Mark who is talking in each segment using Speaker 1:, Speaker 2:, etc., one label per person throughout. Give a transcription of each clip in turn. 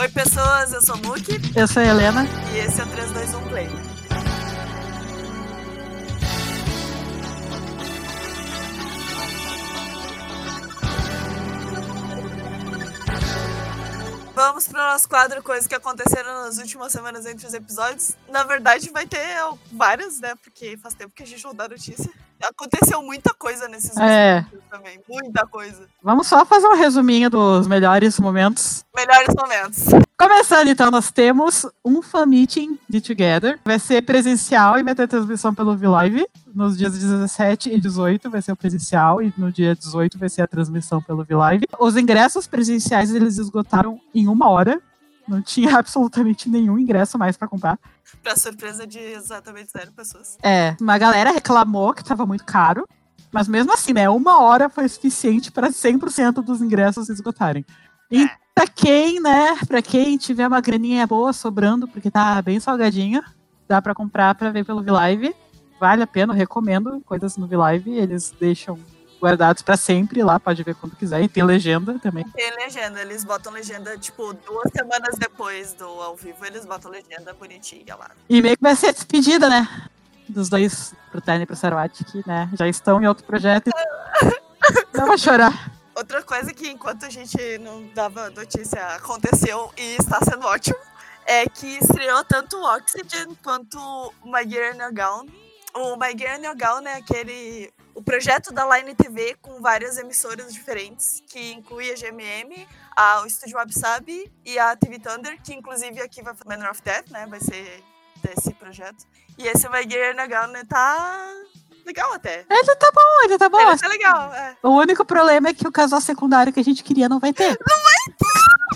Speaker 1: Oi, pessoas, eu sou o Muki
Speaker 2: Eu sou a Helena.
Speaker 1: e esse é o 321 Play. Vamos para o nosso quadro Coisas que aconteceram nas últimas semanas entre os episódios. Na verdade, vai ter várias, né? Porque faz tempo que a gente não dá notícia. Aconteceu muita coisa nesses
Speaker 2: É.
Speaker 1: também. Muita coisa.
Speaker 2: Vamos só fazer um resuminho dos melhores momentos.
Speaker 1: Melhores momentos.
Speaker 2: Começando então, nós temos um fan meeting de Together. Vai ser presencial e vai ter transmissão pelo V-Live. Nos dias 17 e 18 vai ser o presencial e no dia 18 vai ser a transmissão pelo V-Live. Os ingressos presenciais eles esgotaram em uma hora. Não tinha absolutamente nenhum ingresso mais pra comprar.
Speaker 1: Pra surpresa de exatamente zero pessoas.
Speaker 2: É, uma galera reclamou que tava muito caro. Mas mesmo assim, né? Uma hora foi suficiente para 100% dos ingressos se esgotarem. E
Speaker 1: É.
Speaker 2: pra quem, né? Pra quem tiver uma graninha boa sobrando, porque tá bem salgadinho, dá pra comprar pra ver pelo V-Live. Vale a pena, recomendo coisas no V-Live. Eles deixam guardados pra sempre lá, pode ver quando quiser. E tem legenda também.
Speaker 1: Tem legenda, eles botam legenda, tipo, duas semanas depois do ao vivo, eles botam legenda bonitinha lá.
Speaker 2: E meio que vai ser a despedida, né? Dos dois, pro Terno e pro Sarawat, que né, já estão em outro projeto. Não vou chorar.
Speaker 1: Outra coisa que enquanto a gente não dava notícia aconteceu e está sendo ótimo é que estreou tanto o Oxygen quanto o My Gear Gown. O My Gear Gown é aquele o projeto da Line TV com várias emissoras diferentes, que inclui a GMM, a, o Estúdio Wabsabi e a TV Thunder, que inclusive aqui vai fazer Manor of Death, né? Vai ser desse projeto. E esse My Gear No Gown né, tá legal até.
Speaker 2: Ele tá bom, ele tá bom.
Speaker 1: Ele tá legal, é.
Speaker 2: O único problema é que o casal secundário que a gente queria não vai ter.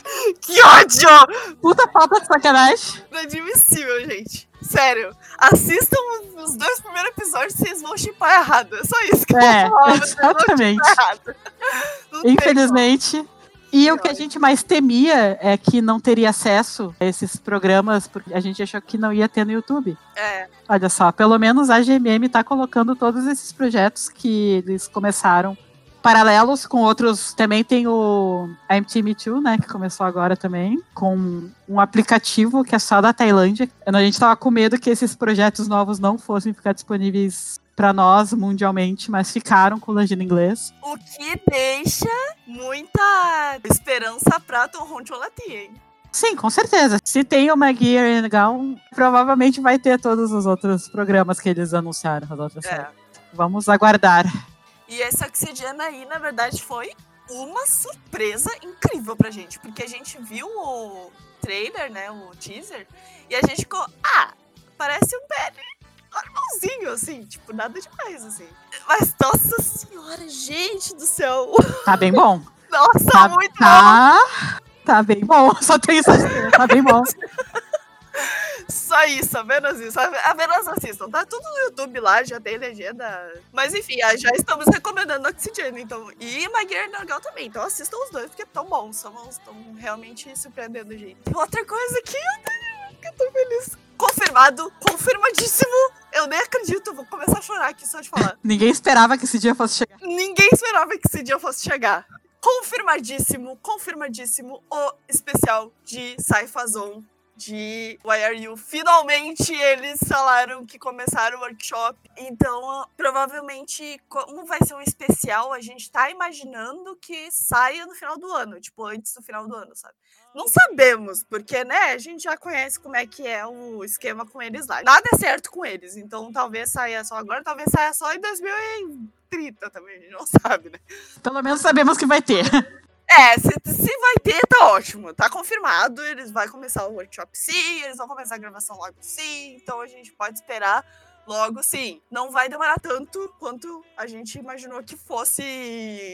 Speaker 1: Que ódio!
Speaker 2: Puta falta de sacanagem.
Speaker 1: Inadmissível, gente. Sério. Assistam os dois primeiros episódios vocês vão chipar errado. É só isso que
Speaker 2: É,
Speaker 1: eu vou falar.
Speaker 2: exatamente. Infelizmente. E o que a gente mais temia é que não teria acesso a esses programas, porque a gente achou que não ia ter no YouTube.
Speaker 1: É,
Speaker 2: Olha só, pelo menos a GMM tá colocando todos esses projetos que eles começaram paralelos com outros. Também tem o MTM2, né, que começou agora também, com um aplicativo que é só da Tailândia. A gente tava com medo que esses projetos novos não fossem ficar disponíveis para nós mundialmente, mas ficaram com legenda em inglês.
Speaker 1: o que deixa muita esperança pra Tom Roncholatien, hein?
Speaker 2: Sim, com certeza. Se tem o Gear and Gown, provavelmente vai ter todos os outros programas que eles anunciaram, as outras
Speaker 1: É.
Speaker 2: Vamos aguardar.
Speaker 1: E esse Oxygen aí, na verdade, foi uma surpresa incrível pra gente. Porque a gente viu o trailer, né? O teaser, e a gente ficou, ah, parece um BL normalzinho, assim, tipo, nada demais, assim. Mas, nossa senhora, gente do céu!
Speaker 2: Tá bem bom.
Speaker 1: Nossa,
Speaker 2: Tá,
Speaker 1: muito bom!
Speaker 2: tá, tá bem bom. Só tem isso dizer. Tá bem bom.
Speaker 1: Só isso, apenas isso. Apenas assistam. Tá tudo no YouTube lá, já tem legenda. Mas enfim, ah, já estamos recomendando Oxygen, então. E Gear Norgal também. Então assistam os dois, porque tão bons. Estão realmente surpreendendo gente. Outra coisa que eu, tô- que eu tô feliz. Confirmado, confirmadíssimo. Eu nem acredito, vou começar a chorar aqui só de falar.
Speaker 2: Ninguém esperava que esse dia fosse chegar.
Speaker 1: Ninguém esperava que esse dia fosse chegar. Confirmadíssimo, confirmadíssimo o especial de Saifazon de Why Are You. Finalmente eles falaram que começaram o workshop. Então, provavelmente, como vai ser um especial, a gente tá imaginando que saia no final do ano, tipo, antes do final do ano, sabe? Não sabemos, porque, né, a gente já conhece como é que é o esquema com eles lá. Nada é certo com eles, então talvez saia só agora, talvez saia só em 2030 também, a gente não sabe, né?
Speaker 2: Pelo menos sabemos que vai ter.
Speaker 1: É, se, se vai ter, tá ótimo. Tá confirmado. Eles vão começar o workshop sim, eles vão começar a gravação logo sim. Então a gente pode esperar logo sim. Não vai demorar tanto quanto a gente imaginou que fosse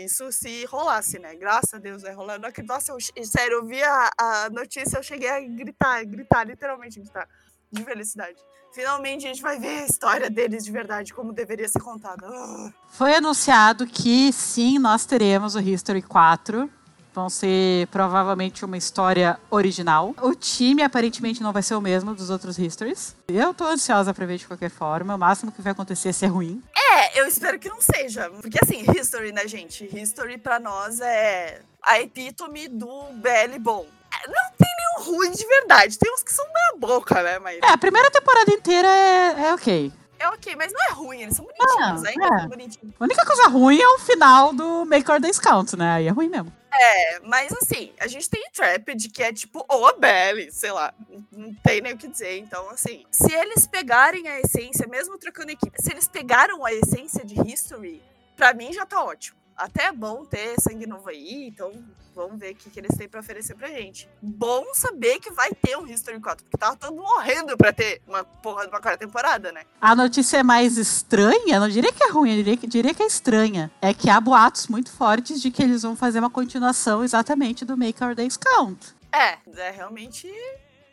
Speaker 1: isso se rolasse, né? Graças a Deus vai acredito- Nossa, eu, sério, eu vi a, a notícia, eu cheguei a gritar, gritar, literalmente gritar. De felicidade. Finalmente a gente vai ver a história deles de verdade, como deveria ser contada. Ah.
Speaker 2: Foi anunciado que sim, nós teremos o History 4. Vão ser provavelmente uma história original. O time aparentemente não vai ser o mesmo dos outros Histories. Eu tô ansiosa pra ver de qualquer forma. O máximo que vai acontecer é ser ruim.
Speaker 1: É, eu espero que não seja. Porque assim, History, né, gente? History pra nós é a epítome do BL bom. É, Não tem nenhum ruins de verdade. Tem uns que são meia boca, né? Mas...
Speaker 2: É, a primeira temporada inteira é, é ok.
Speaker 1: É ok, mas não é ruim, eles são bonitinhos,
Speaker 2: Ah,
Speaker 1: ainda
Speaker 2: é.
Speaker 1: são bonitinhos.
Speaker 2: A única coisa ruim é o final do Make or Count, né? Aí é ruim mesmo.
Speaker 1: É, mas assim, a gente tem Trapped, que é tipo, ou a Belly, sei lá, não tem nem o que dizer. Então, assim, se eles pegarem a essência, mesmo trocando equipe, se eles pegaram a essência de History, pra mim já tá ótimo. Até é bom ter sangue novo aí, então vamos ver o que, que eles têm pra oferecer pra gente. Bom saber que vai ter um History 4, porque tava todo morrendo pra ter uma porra de uma quarta temporada, né?
Speaker 2: A notícia é mais estranha, não diria que é ruim, eu diria que, diria que é estranha. É que há boatos muito fortes de que eles vão fazer uma continuação exatamente do Make Our Days Count.
Speaker 1: É, é realmente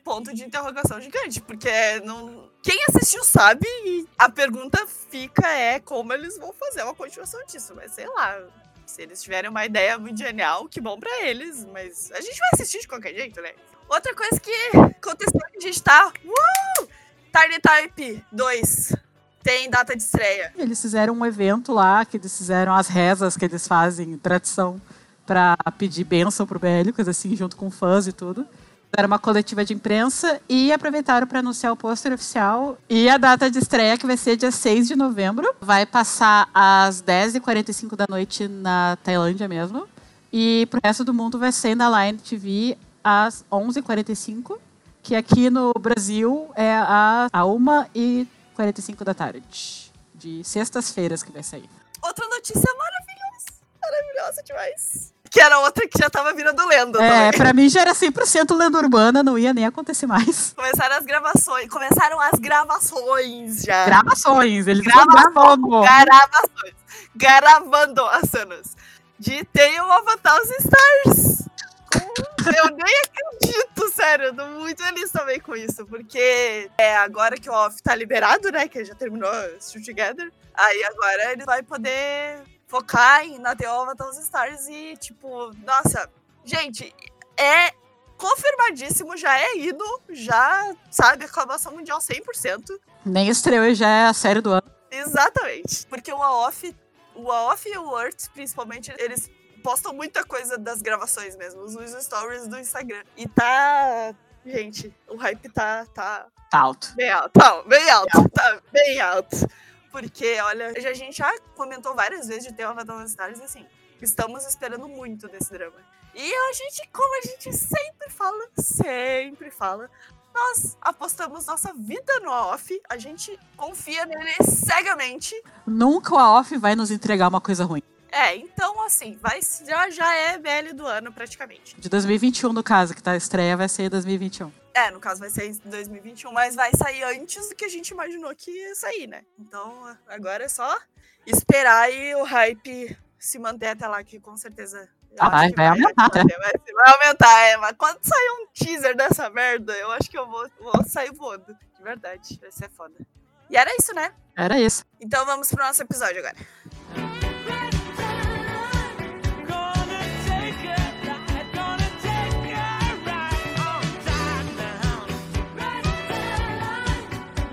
Speaker 1: ponto de interrogação gigante, porque não... quem assistiu sabe e a pergunta fica é como eles vão fazer uma continuação disso, mas sei lá. Se eles tiverem uma ideia muito genial, que bom pra eles, mas a gente vai assistir de qualquer jeito, né? Outra coisa que aconteceu que a gente tá. Uh! Tiny Type 2 tem data de estreia.
Speaker 2: Eles fizeram um evento lá, que eles fizeram as rezas que eles fazem, tradição, pra pedir bênção pro BL, assim, junto com fãs e tudo. Fizeram uma coletiva de imprensa e aproveitaram para anunciar o pôster oficial e a data de estreia, que vai ser dia 6 de novembro. Vai passar às 10h45 da noite na Tailândia mesmo. E pro resto do mundo vai ser na Line TV às 11h45, que aqui no Brasil é a 1h45 da tarde. De sextas-feiras que vai sair.
Speaker 1: Outra notícia maravilhosa. Maravilhosa demais. Que era outra que já tava virando lenda
Speaker 2: É,
Speaker 1: também.
Speaker 2: pra mim já era 100% lenda urbana, não ia nem acontecer mais.
Speaker 1: Começaram as gravações. Começaram as gravações já.
Speaker 2: Gravações, eles gravando.
Speaker 1: Gravações. Gravando as cenas. De Tale of a Thousand Stars. Eu nem acredito, sério. Eu tô muito feliz também com isso. Porque é agora que o off tá liberado, né? Que já terminou Still Together. Aí agora ele vai poder focar em na Tale of a Thousand Stars e, tipo, nossa, gente, é confirmadíssimo, já é ido, já, sabe, aclamação mundial 100%.
Speaker 2: Nem estreou já é a série do ano.
Speaker 1: Exatamente. Porque o AOF, o AOF e o Earth, principalmente, eles postam muita coisa das gravações mesmo, os os stories do Instagram. E tá. Gente, o hype tá, tá
Speaker 2: Tá alto.
Speaker 1: bem alto. Tá, bem alto. Tá bem alto. Porque, olha, a gente já comentou várias vezes de ter uma Thousand Stars assim. Estamos esperando muito desse drama. E a gente, como a gente sempre fala, sempre fala, nós apostamos nossa vida no AOF, a gente confia nele cegamente.
Speaker 2: Nunca o AOF vai nos entregar uma coisa ruim.
Speaker 1: É, então assim, vai, já, já é BL do ano praticamente.
Speaker 2: De 2021, no caso, que tá a estreia, vai ser em 2021.
Speaker 1: É, no caso vai ser em 2021, mas vai sair antes do que a gente imaginou que ia sair, né? Então agora é só esperar e o hype se manter até lá, que com certeza.
Speaker 2: Ah, vai- vai aumentar,
Speaker 1: Vai, vai, vai aumentar, é. Mas quando sair um teaser dessa merda, eu acho que eu vou, vou sair voando. De verdade, vai ser foda. E era isso, né?
Speaker 2: Era isso.
Speaker 1: Então vamos pro nosso episódio agora.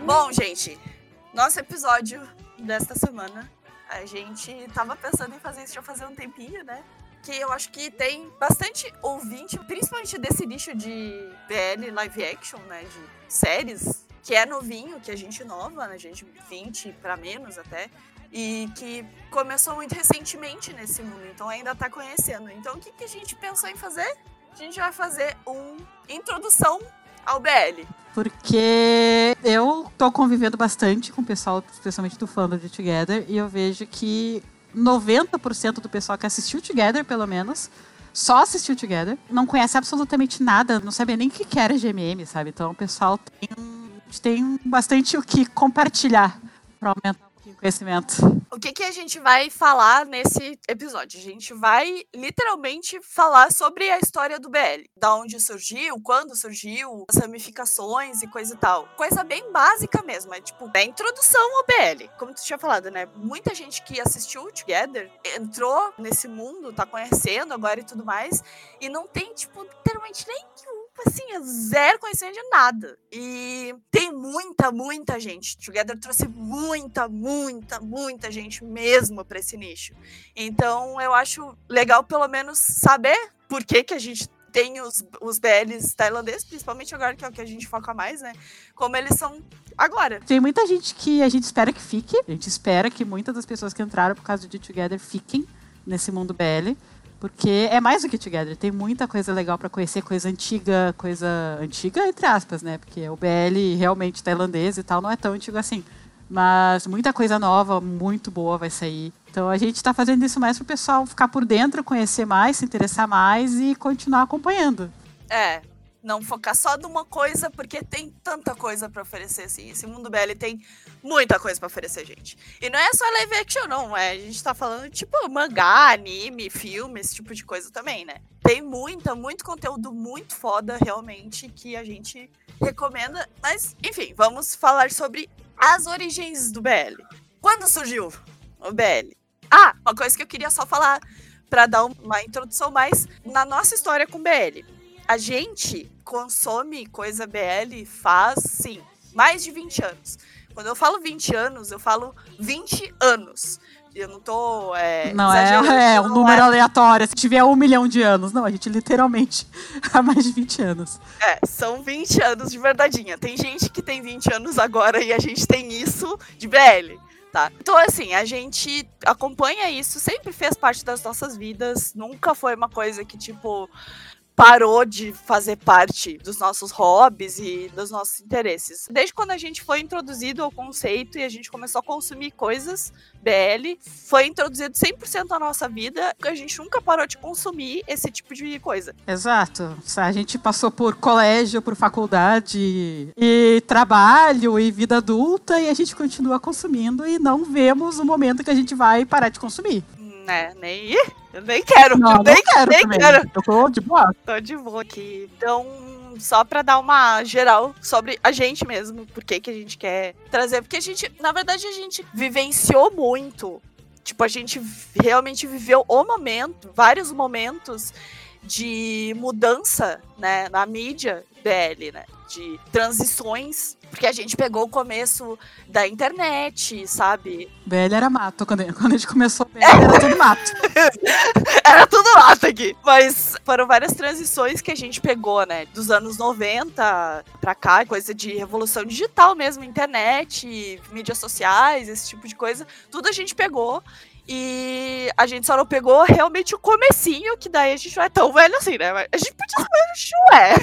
Speaker 1: Bom, gente, nosso episódio desta semana, a gente tava pensando em fazer isso já fazer um tempinho, né? Que eu acho que tem bastante ouvinte, principalmente desse nicho de BL live action, né? De séries, que é novinho, que é gente nova, né? Gente 20 pra menos até. E que começou muito recentemente nesse mundo, então ainda tá conhecendo. Então o que, que a gente pensou em fazer? A gente vai fazer um introdução ao BL.
Speaker 2: Porque eu tô convivendo bastante com o pessoal, especialmente do fandom de Together, e eu vejo que 90% do pessoal que assistiu Together, pelo menos, só assistiu Together, não conhece absolutamente nada, não sabia nem o que era GMM, sabe? Então o pessoal tem, tem bastante o que compartilhar pra aumentar um conhecimento.
Speaker 1: O que, que a gente vai falar nesse episódio? A gente vai literalmente falar sobre a história do BL. Da onde surgiu, quando surgiu, as ramificações e coisa e tal. Coisa bem básica mesmo, é tipo, a introdução ao BL. Como tu tinha falado, né? Muita gente que assistiu Together entrou nesse mundo, tá conhecendo agora e tudo mais, e não tem, tipo, literalmente nem assim, zero conhecimento de nada. E tem muita, muita gente. Together trouxe muita, muita, muita gente mesmo para esse nicho. Então eu acho legal pelo menos saber por que, que a gente tem os, os BLs tailandeses, principalmente agora que é o que a gente foca mais, né? Como eles são agora.
Speaker 2: Tem muita gente que a gente espera que fique. A gente espera que muitas das pessoas que entraram por causa de Together fiquem nesse mundo BL. Porque é mais do que Together. Tem muita coisa legal pra conhecer, coisa antiga, coisa antiga, entre aspas, né? Porque o BL realmente tailandês e tal não é tão antigo assim. Mas muita coisa nova, muito boa vai sair. Então a gente tá fazendo isso mais pro pessoal ficar por dentro, conhecer mais, se interessar mais e continuar acompanhando.
Speaker 1: É, não focar só numa coisa, porque tem tanta coisa pra oferecer, assim. Esse mundo BL tem muita coisa pra oferecer, gente. E não é só live action, não. É, a gente tá falando, tipo, mangá, anime, filme, esse tipo de coisa também, né? Tem muita, muito conteúdo muito foda, realmente, que a gente recomenda. Mas, enfim, vamos falar sobre as origens do BL. Quando surgiu o BL? Ah, uma coisa que eu queria só falar pra dar uma introdução mais na nossa história com BL a gente consome coisa BL faz, sim, mais de 20 anos. Quando eu falo 20 anos, eu falo 20 anos. Eu não tô. É,
Speaker 2: Não é, é um número aleatório. Se tiver um milhão de anos. Não, a gente literalmente há mais de 20 anos.
Speaker 1: É, são 20 anos de verdadeinha. Tem gente que tem 20 anos agora e a gente tem isso de BL. Tá? Então, assim, a gente acompanha isso, sempre fez parte das nossas vidas, nunca foi uma coisa que, tipo, parou de fazer parte dos nossos hobbies e dos nossos interesses. Desde quando a gente foi introduzido ao conceito e a gente começou a consumir coisas BL, foi introduzido 100% na nossa vida, a gente nunca parou de consumir esse tipo de coisa.
Speaker 2: Exato. A gente passou por colégio, por faculdade, e trabalho, e vida adulta, e a gente continua consumindo e não vemos o momento que a gente vai parar de consumir.
Speaker 1: Né, nem. Eu nem quero,
Speaker 2: Não,
Speaker 1: eu nem,
Speaker 2: quero
Speaker 1: nem quero.
Speaker 2: Eu tô de boa.
Speaker 1: Tô de boa aqui. Então, só pra dar uma geral sobre a gente mesmo, por que que a gente quer trazer. Porque a gente, na verdade, a gente vivenciou muito. Tipo, a gente realmente viveu o momento, vários momentos de mudança, né, na mídia BL, né? De transições. Porque a gente pegou o começo da internet, sabe?
Speaker 2: BL era mato. Quando, quando a gente começou, BL era tudo mato.
Speaker 1: Era tudo mato aqui. Mas foram várias transições que a gente pegou, né? Dos anos 90 pra cá, coisa de revolução digital mesmo, internet, mídias sociais, esse tipo de coisa. Tudo a gente pegou. E a gente só não pegou realmente o comecinho, que daí a gente não é tão velho assim, né? Mas A gente podia ser velho, a gente não é.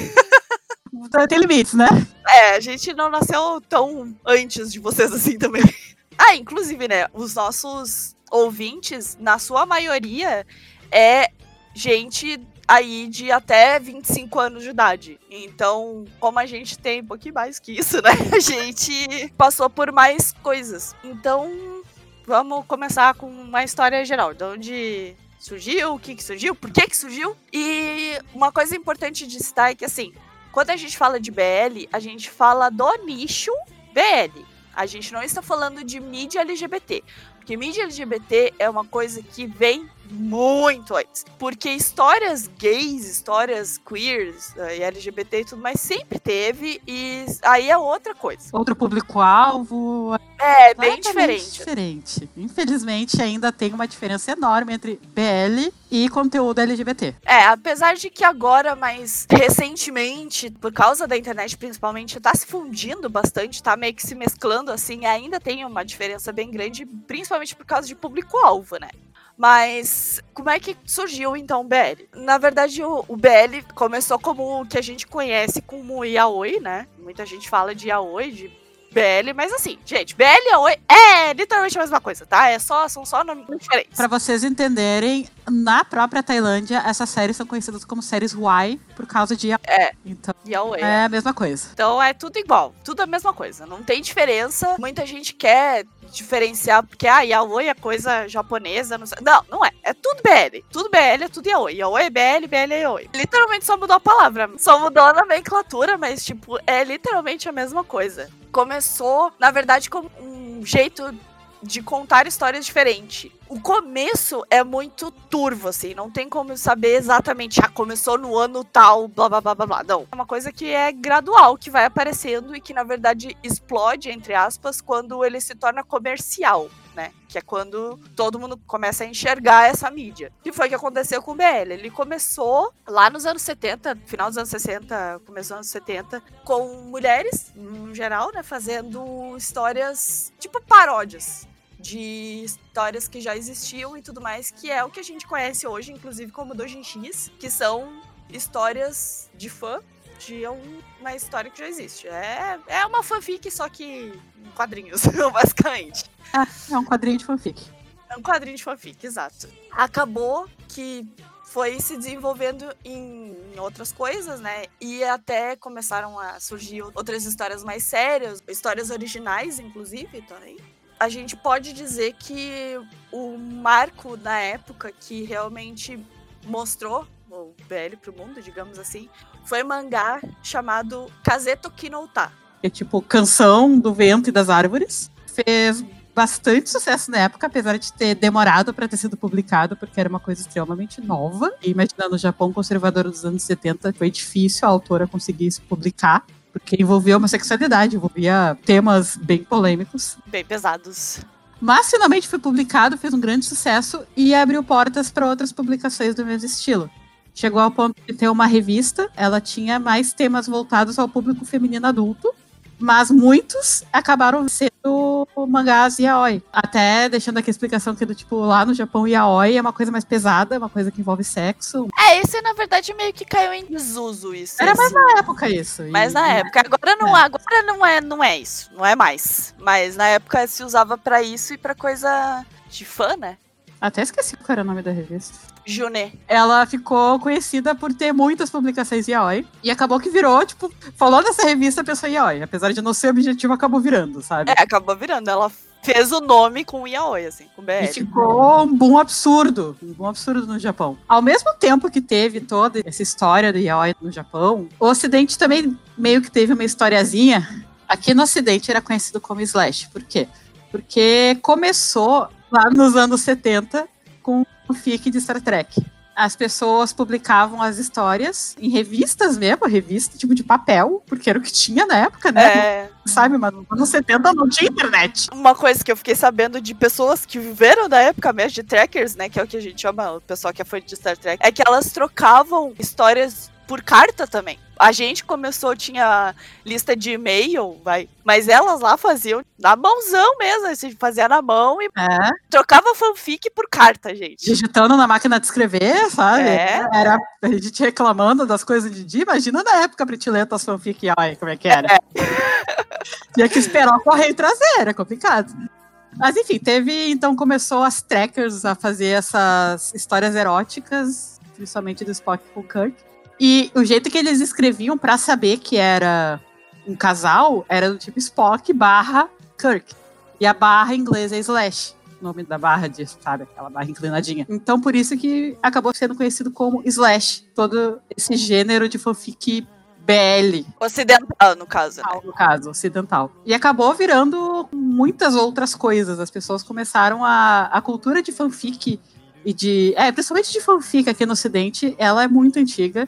Speaker 2: Então, Tem limites, né?
Speaker 1: É, a gente não nasceu tão antes de vocês assim também. Ah, inclusive, né, os nossos ouvintes, na sua maioria, é gente aí de até 25 anos de idade. Então, como a gente tem um pouquinho mais que isso, né, a gente passou por mais coisas. Então, vamos começar com uma história geral, de onde surgiu, o que que surgiu, por que que surgiu. E uma coisa importante de citar é que, assim, quando a gente fala de BL, a gente fala do nicho BL. A gente não está falando de mídia LGBT. Porque mídia LGBT é uma coisa que vem muito antes. Porque histórias gays, histórias queers, eh, e LGBT e tudo mais, sempre teve. E aí é outra coisa.
Speaker 2: Outro público-alvo.
Speaker 1: É, bem diferente.
Speaker 2: diferente. Infelizmente, ainda tem uma diferença enorme entre BL e conteúdo LGBT.
Speaker 1: É, apesar de que agora, mais recentemente, por causa da internet principalmente, tá se fundindo bastante, tá meio que se mesclando assim, ainda tem uma diferença bem grande, principalmente por causa de público-alvo, né? Mas como é que surgiu então o BL? Na verdade, o, o BL começou como o que a gente conhece como yaoi, né? Muita gente fala de yaoi, de BL, mas assim, gente, BL e yaoi é literalmente a mesma coisa, tá? É só, são só nomes diferentes.
Speaker 2: Pra vocês entenderem, na própria Tailândia, essas séries são conhecidas como séries Y por causa de.
Speaker 1: É.
Speaker 2: Então,
Speaker 1: Yaoi.
Speaker 2: é a mesma coisa.
Speaker 1: Então é tudo igual, tudo a mesma coisa. Não tem diferença. Muita gente quer diferenciar porque ah, yaoi é coisa japonesa, não sei. Não, não é. É tudo BL. Tudo BL é tudo yaoi. Yaoi é BL, BL é yaoi. Literalmente só mudou a palavra. Só mudou a nomenclatura, mas tipo, é literalmente a mesma coisa. Começou, na verdade, como um jeito de contar histórias diferentes. O começo é muito turvo, assim, não tem como saber exatamente, ah, começou no ano tal, blá blá blá blá blá. Não. É uma coisa que é gradual, que vai aparecendo e que, na verdade, explode, entre aspas, quando ele se torna comercial. Né? Que é quando todo mundo começa a enxergar essa mídia. Que foi o que aconteceu com o BL. Ele começou lá nos anos 70, final dos anos 60, começou nos anos 70, com mulheres, no geral, né? Fazendo histórias tipo paródias de histórias que já existiam e tudo mais, que é o que a gente conhece hoje, inclusive como Dojin X, que são histórias de fã um- uma história que já existe. É, é uma fanfic, só que em quadrinhos, basicamente.
Speaker 2: Ah, é um quadrinho de fanfic.
Speaker 1: É um quadrinho de fanfic, exato. Acabou que foi se desenvolvendo em, outras coisas, né? E até começaram a surgir outras histórias mais sérias, histórias originais, inclusive, também. A gente pode dizer que o marco na época que realmente mostrou o BL pro mundo, digamos assim, foi um mangá chamado Kazeto Kinouta.
Speaker 2: Que é tipo Canção do Vento e das Árvores. Fez bastante sucesso na época, apesar de ter demorado para ter sido publicado, porque era uma coisa extremamente nova. E imaginando o Japão conservador dos anos 70, foi difícil a autora conseguir se publicar, porque envolvia homossexualidade, envolvia temas bem polêmicos.
Speaker 1: Bem pesados.
Speaker 2: Mas finalmente foi publicado, fez um grande sucesso e abriu portas para outras publicações do mesmo estilo. Chegou ao ponto de ter uma revista, ela tinha mais temas voltados ao público feminino adulto, mas muitos acabaram sendo mangás yaoi. Até deixando aqui a explicação que do tipo, lá no Japão, yaoi é uma coisa mais pesada, é uma coisa que envolve sexo.
Speaker 1: É, esse na verdade meio que caiu em desuso isso.
Speaker 2: Era mais
Speaker 1: esse-
Speaker 2: na época isso. e-
Speaker 1: Mas na época, agora não, agora não é, não é isso, não é mais. Mas na época se usava pra isso e pra coisa de fã, né?
Speaker 2: Até esqueci qual era o nome da revista.
Speaker 1: Junê.
Speaker 2: ela ficou conhecida por ter muitas publicações yaoi. E acabou que virou, tipo, falou dessa revista, a pessoa yaoi. Apesar de não ser objetivo, acabou virando, sabe?
Speaker 1: É, acabou virando. Ela fez o nome com yaoi, assim, com
Speaker 2: E
Speaker 1: BL.
Speaker 2: ficou um boom absurdo, um boom absurdo no Japão. Ao mesmo tempo que teve toda essa história do yaoi no Japão, o Ocidente também meio que teve uma historiazinha. Aqui no Ocidente era conhecido como Slash. Por quê? Porque começou lá nos anos 70 com o FIC de Star Trek. As pessoas publicavam as histórias em revistas mesmo, revista tipo de papel, porque era o que tinha na época, né?
Speaker 1: É,
Speaker 2: Sabe, mas nos anos 70 não tinha internet.
Speaker 1: uma coisa que eu fiquei sabendo de pessoas que viveram da época mesmo de trackers, né? Que é o que a gente chama, o pessoal que é fã de Star Trek, é que elas trocavam histórias por carta também. A gente começou, tinha lista de e-mail, vai. Mas elas lá faziam na mãozão mesmo, assim, fazia na mão e
Speaker 2: É.
Speaker 1: trocava fanfic por carta, gente.
Speaker 2: digitando na máquina de escrever, sabe?
Speaker 1: É.
Speaker 2: Era a gente reclamando das coisas de dia. Imagina na época pra te ler tuas fanfic, ai, como é que era. Tinha que esperar o correio trazer, era complicado. Mas enfim, teve. Então começou as trackers a fazer essas histórias eróticas, principalmente do Spock com o Kirk. E o jeito que eles escreviam pra saber que era um casal era do tipo Spock barra Kirk. E a barra em inglês é slash o nome da barra de, sabe, aquela barra inclinadinha. Então, por isso que acabou sendo conhecido como slash, todo esse gênero de fanfic BL,
Speaker 1: Ocidental, no caso, né?
Speaker 2: no caso, ocidental. E acabou virando muitas outras coisas. As pessoas começaram a. A cultura de fanfic e de. É, principalmente de fanfic aqui no Ocidente, ela é muito antiga.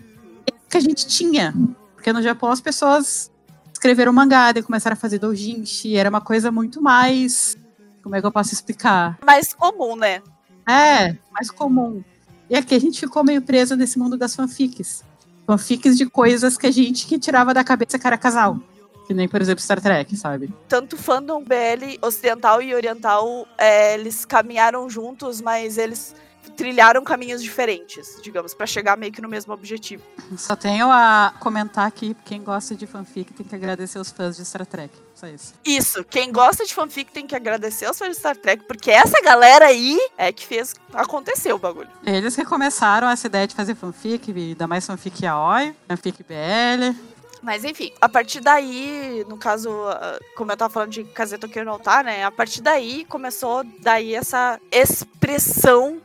Speaker 2: Que a gente tinha. Porque no Japão as pessoas escreveram mangá, daí começaram a fazer doujinshi, era uma coisa muito mais. Como é que eu posso explicar?
Speaker 1: Mais comum, né?
Speaker 2: É, mais comum. E aqui a gente ficou meio preso nesse mundo das fanfics. Fanfics de coisas que a gente que tirava da cabeça que era casal. Que nem, por exemplo, Star Trek, sabe?
Speaker 1: Tanto fandom BL ocidental e oriental, é, eles caminharam juntos, mas eles trilharam caminhos diferentes, digamos, pra chegar meio que no mesmo objetivo.
Speaker 2: Só tenho a comentar aqui, quem gosta de fanfic tem que agradecer os fãs de Star Trek. Só isso.
Speaker 1: Isso, quem gosta de fanfic tem que agradecer aos fãs de Star Trek, porque essa galera aí é que fez acontecer o bagulho.
Speaker 2: Eles que começaram essa ideia de fazer fanfic, e dar mais fanfic yaoi, fanfic BL.
Speaker 1: Mas enfim, a partir daí, no caso, ah, como eu tava falando de Kazeto Kirinotar, né? A partir daí começou daí essa expressão,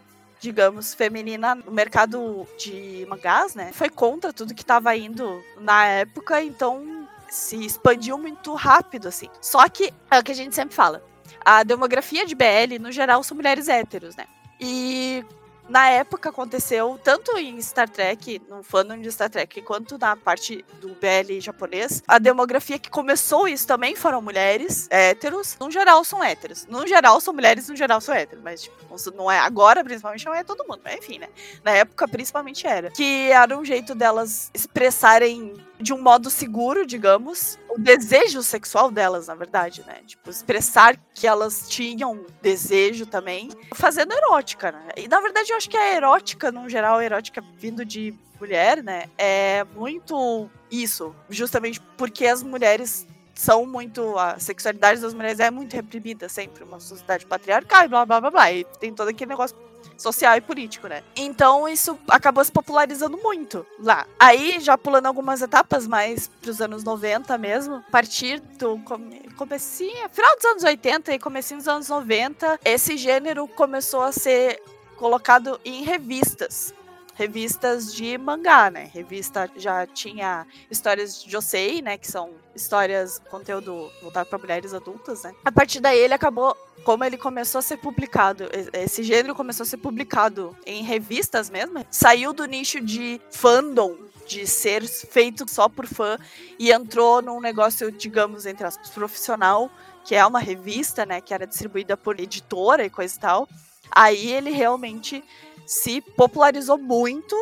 Speaker 1: digamos, feminina no mercado de mangás, né? Foi contra tudo que tava indo na época, então se expandiu muito rápido, assim. Só que é o que a gente sempre fala. A demografia de BL, no geral, são mulheres héteros, né? E na época aconteceu, tanto em Star Trek, no fandom de Star Trek, quanto na parte do BL japonês, a demografia que começou isso também foram mulheres héteros. No geral, são héteros. No geral, são mulheres, no geral, são héteros. Mas, tipo, não é agora, principalmente, não é todo mundo. Mas, enfim, né? Na época, principalmente era. Que era um jeito delas expressarem de um modo seguro, digamos, o desejo sexual delas, na verdade, né? Tipo, expressar que elas tinham desejo também, fazendo erótica, né? E na verdade eu acho que a erótica, no geral, a erótica vindo de mulher, né, é muito isso, justamente porque as mulheres são muito. A sexualidade das mulheres é muito reprimida sempre, uma sociedade patriarcal e blá blá blá blá. E tem todo aquele negócio social e político, né? Então isso acabou se popularizando muito lá. Aí, já pulando algumas etapas mais pros anos 90 mesmo, a partir do come, comecinho, final dos anos 80 e comecinho dos anos 90, esse gênero começou a ser colocado em revistas. Revistas de mangá, né? Revista já tinha histórias de Josei, né? Que são histórias, conteúdo voltado para mulheres adultas, né? A partir daí ele acabou como ele começou a ser publicado, esse gênero começou a ser publicado em revistas mesmo, saiu do nicho de fandom, de ser feito só por fã, e entrou num negócio, digamos, entre aspas, profissional, que é uma revista, né, que era distribuída por editora e coisa e tal. Aí ele realmente se popularizou muito,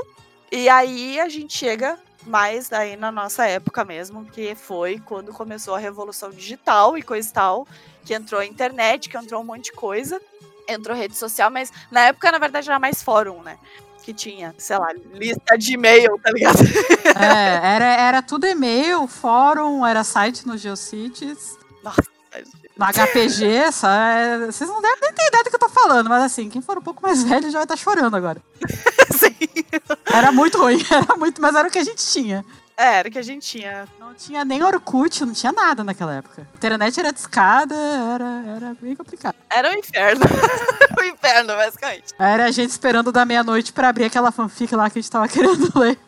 Speaker 1: e aí a gente chega mais aí na nossa época mesmo, que foi quando começou a revolução digital e coisa e tal, que entrou a internet, que entrou um monte de coisa, entrou rede social, mas na época, na verdade, era mais fórum, né? Que tinha, sei lá, lista de e-mail, tá ligado?
Speaker 2: É, era, era tudo e-mail, fórum, era site no Geocities.
Speaker 1: Nossa,
Speaker 2: No HPG, só é- vocês não devem nem ter ideia do que eu tô falando, mas assim, quem for um pouco mais velho já vai estar chorando agora.
Speaker 1: sim.
Speaker 2: Era muito ruim, era muito, mas era o que a gente tinha.
Speaker 1: É, era o que a gente tinha.
Speaker 2: Não tinha nem Orkut, não tinha nada naquela época. A internet era discada, era, era bem complicado.
Speaker 1: Era o inferno. o inferno, basicamente.
Speaker 2: Era a gente esperando da meia-noite pra abrir aquela fanfic lá que a gente tava querendo ler,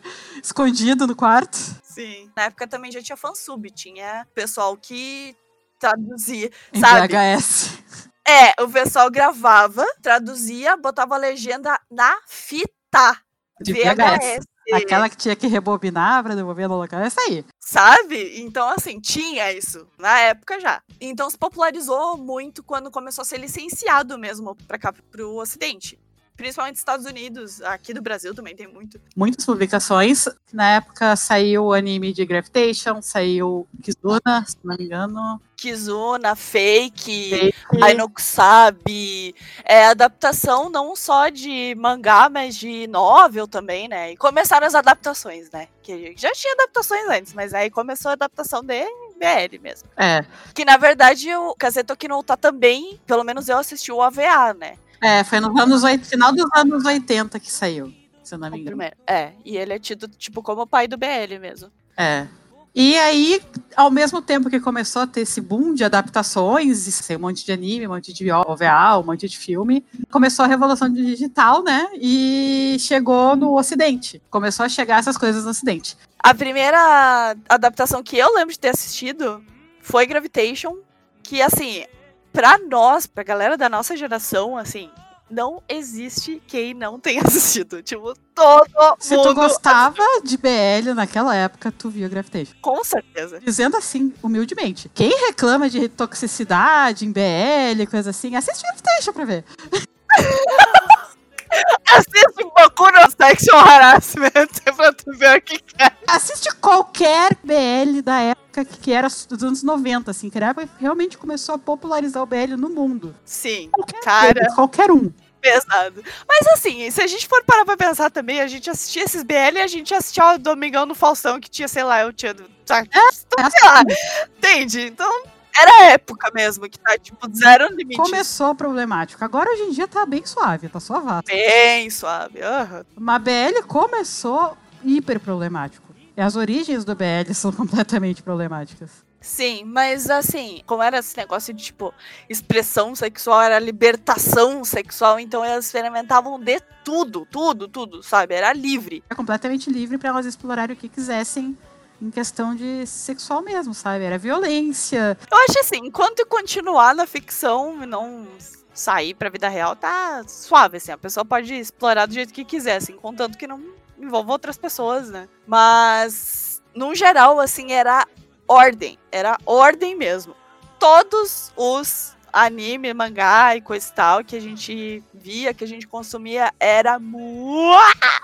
Speaker 2: escondido no quarto.
Speaker 1: Sim. Na época também já tinha fansub, tinha pessoal que traduzia,
Speaker 2: Em
Speaker 1: sabe?
Speaker 2: VHS.
Speaker 1: É, o pessoal gravava, traduzia, botava a legenda na fita.
Speaker 2: De
Speaker 1: VHS.
Speaker 2: Aquela que tinha que rebobinar pra devolver no local. Essa aí.
Speaker 1: Sabe? Então, assim, tinha isso na época já. Então se popularizou muito quando começou a ser licenciado mesmo pra cá, pro ocidente. Principalmente nos Estados Unidos, aqui do Brasil também tem muito.
Speaker 2: Muitas publicações. Na época saiu o anime de Gravitation, saiu Kizuna, se não me engano.
Speaker 1: Kizuna, Fake, Ainokusabi, é adaptação não só de mangá, mas de novel também, né? E começaram as adaptações, né? Que já tinha adaptações antes, mas aí começou a adaptação de BL mesmo.
Speaker 2: É.
Speaker 1: Que na verdade o Kazeto no Uta também, pelo menos eu assisti o AVA, né?
Speaker 2: É, foi nos anos oit- final dos anos 80 que saiu, se eu não me engano.
Speaker 1: É, e ele é tido tipo como o pai do BL mesmo.
Speaker 2: É. E aí, ao mesmo tempo que começou a ter esse boom de adaptações, e ser um monte de anime, um monte de OVA, um monte de filme, começou a revolução digital, né? E chegou no Ocidente. Começou a chegar essas coisas no Ocidente.
Speaker 1: A primeira adaptação que eu lembro de ter assistido foi Gravitation, que assim, pra nós, pra galera da nossa geração, assim, não existe quem não tenha assistido. Tipo, todo
Speaker 2: Se
Speaker 1: mundo
Speaker 2: tu gostava de BL naquela época, tu via Gravitation.
Speaker 1: com certeza.
Speaker 2: Dizendo assim, humildemente. Quem reclama de toxicidade em BL, coisa assim, assiste Gravitation pra ver.
Speaker 1: Assiste Boku no Sexual Harassment pra tu ver o que é.
Speaker 2: Assiste qualquer BL da época que era dos anos 90, assim, que era a época que realmente começou a popularizar o BL no mundo.
Speaker 1: Sim,
Speaker 2: Qualquer
Speaker 1: cara,
Speaker 2: deles, qualquer um.
Speaker 1: pesado. Mas assim, se a gente for parar pra pensar também, a gente assistia esses BL e a gente assistia o Domingão no Faustão, que tinha, sei lá, eu tinha. Tá,
Speaker 2: É
Speaker 1: sei lá, entende? Então, era a época mesmo, que tá, tipo, zero limite.
Speaker 2: Começou problemático. Agora, hoje em dia, tá bem suave, tá suave.
Speaker 1: Bem suave. aham.
Speaker 2: Mas BL começou hiper problemático. E as origens do BL são completamente problemáticas.
Speaker 1: Sim, mas assim, como era esse negócio de, tipo, expressão sexual, era libertação sexual, então elas experimentavam de tudo, tudo, tudo, sabe? Era livre.
Speaker 2: É completamente livre para elas explorarem o que quisessem em questão de sexual mesmo, sabe? Era violência.
Speaker 1: Eu acho assim, enquanto continuar na ficção, não sair pra vida real tá suave, assim. A pessoa pode explorar do jeito que quiser, assim, contanto que não envolva outras pessoas, né? Mas, no geral, assim, era ordem. Era ordem mesmo. Todos os anime, mangá e coisa e tal que a gente via, que a gente consumia, era mu-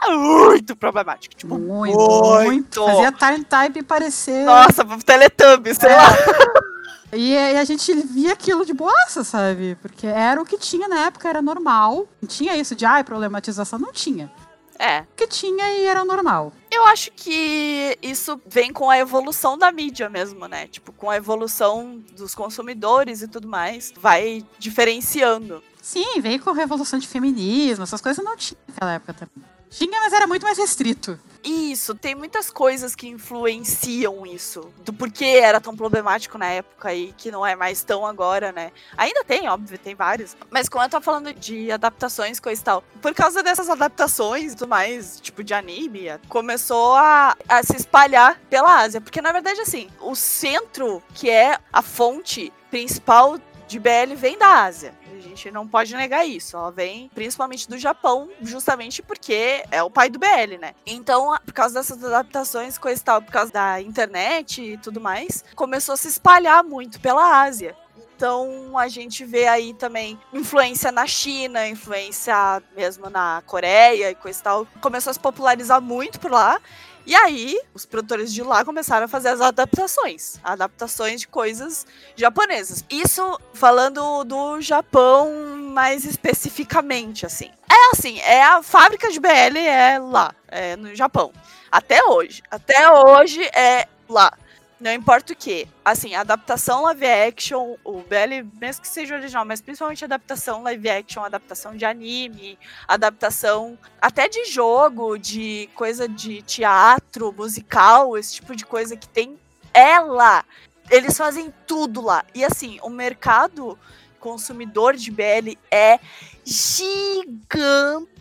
Speaker 1: muito problemático. Tipo,
Speaker 2: Muito,
Speaker 1: muito.
Speaker 2: muito. Fazia time type parecer.
Speaker 1: nossa, Teletubbies, sei lá.
Speaker 2: E, e a gente via aquilo de boaça, sabe? Porque era o que tinha na época, era normal. Não tinha isso de, ai, problematização. Não tinha.
Speaker 1: É,
Speaker 2: que tinha e era normal.
Speaker 1: Eu acho que isso vem com a evolução da mídia mesmo, né? Tipo, com a evolução dos consumidores e tudo mais, vai diferenciando.
Speaker 2: Sim, veio com a revolução de feminismo, essas coisas não tinha naquela época também. Tinha, mas era muito mais restrito.
Speaker 1: Isso, tem muitas coisas que influenciam isso. Do porquê era tão problemático na época e que não é mais tão agora, né? Ainda tem, óbvio, tem vários. Mas quando eu tô falando de adaptações, coisa e tal, por causa dessas adaptações e tudo mais, tipo de anime, começou a, a se espalhar pela Ásia. Porque na verdade, assim, o centro, que é a fonte principal de BL, vem da Ásia. Gente não pode negar isso. Ela vem principalmente do Japão, justamente porque é o pai do BL, né? Então, por causa dessas adaptações, coisa e tal, por causa da internet e tudo mais, começou a se espalhar muito pela Ásia. Então a gente vê aí também influência na China, influência mesmo na Coreia e coisa e tal. Começou a se popularizar muito por lá. E aí, os produtores de lá começaram a fazer as adaptações. Adaptações de coisas japonesas. Isso falando do Japão mais especificamente, assim. É assim, é a fábrica de BL é lá, é no Japão. Até hoje. Até hoje é lá. Não importa o que. Assim, adaptação live action, o BL, mesmo que seja original, mas principalmente adaptação live action, adaptação de anime, adaptação até de jogo, de coisa de teatro, musical, esse tipo de coisa que tem é lá. Eles fazem tudo lá. E assim, o mercado consumidor de BL é gigantesco.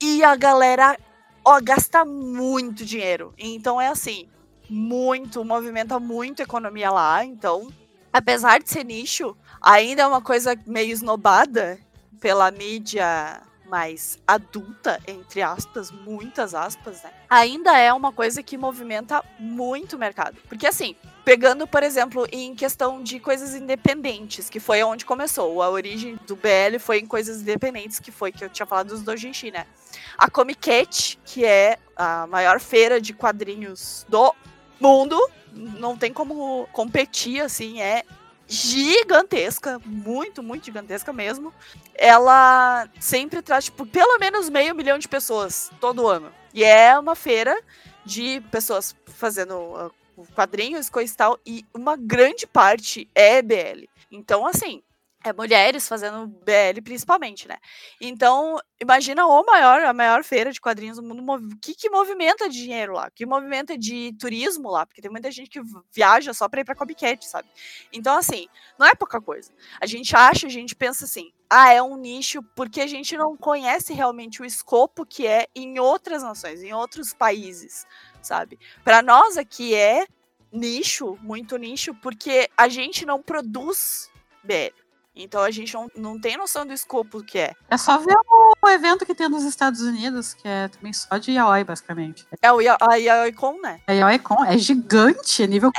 Speaker 1: E a galera, ó, gasta muito dinheiro. Então é assim, muito, movimenta muito economia lá. Então, apesar de ser nicho, ainda é uma coisa meio esnobada pela mídia mais adulta, entre aspas, muitas aspas, né? Ainda é uma coisa que movimenta muito o mercado. Porque assim, pegando, por exemplo, em questão de coisas independentes, que foi onde começou. A origem do BL foi em coisas independentes, que foi que eu tinha falado dos doujinshi, né? A Comic Cat, que é a maior feira de quadrinhos do mundo, não tem como competir, assim, é gigantesca, muito, muito gigantesca mesmo. Ela sempre traz, tipo, pelo menos meio milhão de pessoas todo ano. E é uma feira de pessoas fazendo uh, quadrinhos, coisa e tal, e uma grande parte é BL. Então, assim, é mulheres fazendo BL principalmente, né? Então, imagina o maior, a maior feira de quadrinhos do mundo, que, que movimenta de dinheiro lá? Que movimenta de turismo lá? Porque tem muita gente que viaja só pra ir pra Copycat, sabe? Então, assim, não é pouca coisa. A gente acha, a gente pensa assim, ah, é um nicho porque a gente não conhece realmente o escopo que é em outras nações, em outros países, sabe? Para nós aqui é nicho, muito nicho, porque a gente não produz BL. Então a gente não, não tem noção do escopo que é.
Speaker 2: É só ver o, evento que tem nos Estados Unidos, que é também só de yaoi, basicamente.
Speaker 1: É o Ya- a Yaoi-Con, né?
Speaker 2: A yaoi-con é gigante, nível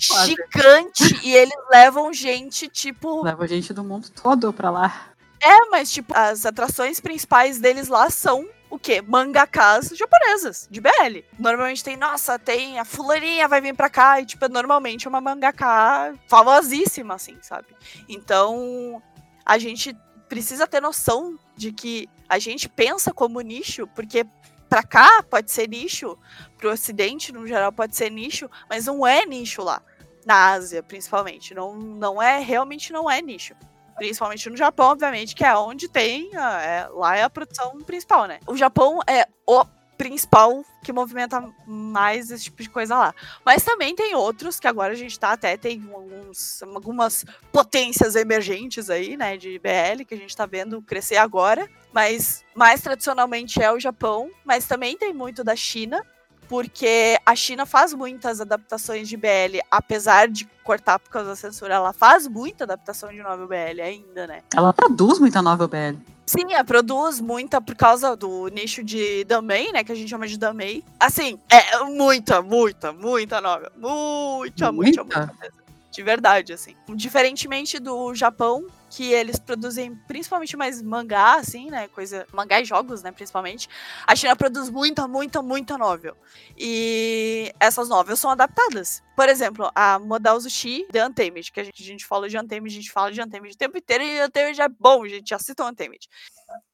Speaker 2: Foda.
Speaker 1: Gigante e eles levam gente, tipo.
Speaker 2: leva gente do mundo todo pra lá.
Speaker 1: É, mas, tipo, as atrações principais deles lá são o quê? Mangakas japonesas, de BL. Normalmente tem, nossa, tem a fulaninha vai vir pra cá, e, tipo, é normalmente uma mangaka famosíssima, assim, sabe? Então, a gente precisa ter noção de que a gente pensa como nicho, porque pra cá pode ser nicho, pro ocidente, no geral, pode ser nicho, mas não é nicho lá. Na Ásia, principalmente. Não, não é, realmente não é nicho principalmente no Japão, obviamente, que é onde tem, a- é- lá é a produção principal, né? O Japão é o principal que movimenta mais esse tipo de coisa lá. Mas também tem outros que agora a gente tá até tem alguns, algumas potências emergentes aí, né, de BL que a gente tá vendo crescer agora, mas mais tradicionalmente é o Japão, mas também tem muito da China. Porque a China faz muitas adaptações de BL, apesar de cortar por causa da censura, ela faz muita adaptação de novel BL ainda, né?
Speaker 2: Ela produz muita novel BL.
Speaker 1: Sim, ela produz muita por causa do nicho de Damei, né? Que a gente chama de Damei. Assim, é muita, muita, muita novel. Muita, muita,
Speaker 2: Muita?
Speaker 1: muita. De verdade, assim. Diferentemente do Japão, que eles produzem principalmente mais mangá, assim, né? Coisa. Mangá e jogos, né? Principalmente. A China produz muita, muita, muita novel. E essas novels são adaptadas. Por exemplo, a Modal Zushi The Untamed, que a gente, a gente fala de Untamed, a gente fala de Untamed o tempo inteiro, e Untamed é bom, gente. Já citam Untamed.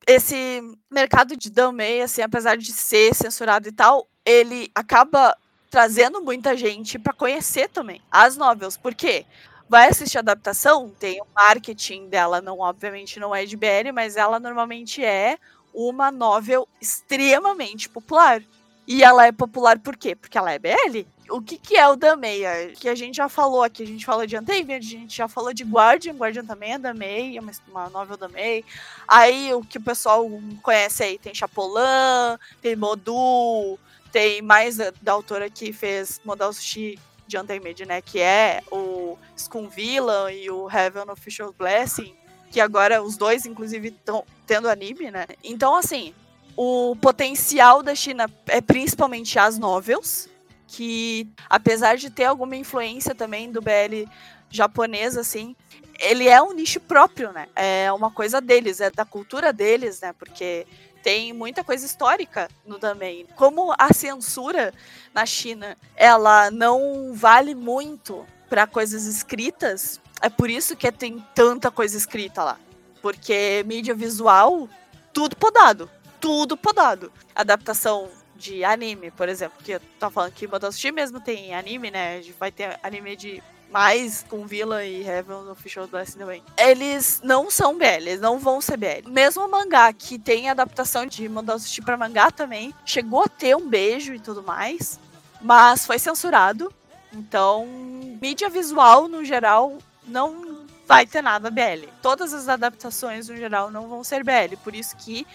Speaker 1: Esse mercado de Damei, assim, apesar de ser censurado e tal, ele acaba trazendo muita gente pra conhecer também as novels. Por quê? Vai assistir a adaptação, tem o marketing dela, não, obviamente não é de BL, mas ela normalmente é uma novel extremamente popular. E ela é popular por quê? Porque ela é BL. O que, que é o Dameia? Que a gente já falou aqui, a gente falou de Untamed, a gente já falou de Guardian, Guardian também é Damei, é uma, uma novel Damei. Aí o que o pessoal conhece aí tem Chapolan, tem Modu, tem mais da, da autora que fez Modal Sushi de Untamed, né? Que é o Scum Villain e o Heaven Official Blessing. Que agora os dois, inclusive, estão tendo anime, né? Então, assim, o potencial da China é principalmente as novels, que apesar de ter alguma influência também do BL japonês, assim, ele é um nicho próprio, né? É uma coisa deles, é da cultura deles, né? Porque tem muita coisa histórica no também. Como a censura na China, ela não vale muito para coisas escritas, é por isso que tem tanta coisa escrita lá. Porque mídia visual, tudo podado. Tudo podado. Adaptação de anime, por exemplo, que eu tava falando que Model Sushi mesmo tem anime, né? Vai ter anime de mais com Villa e Heaven Official Blessing também. Eles não são BL, eles não vão ser BL. Mesmo o mangá, que tem adaptação de Model Sushi pra mangá também, chegou a ter um beijo e tudo mais, mas foi censurado. Então, mídia visual, no geral, não vai ter nada BL. Todas as adaptações, no geral, não vão ser BL. Por isso que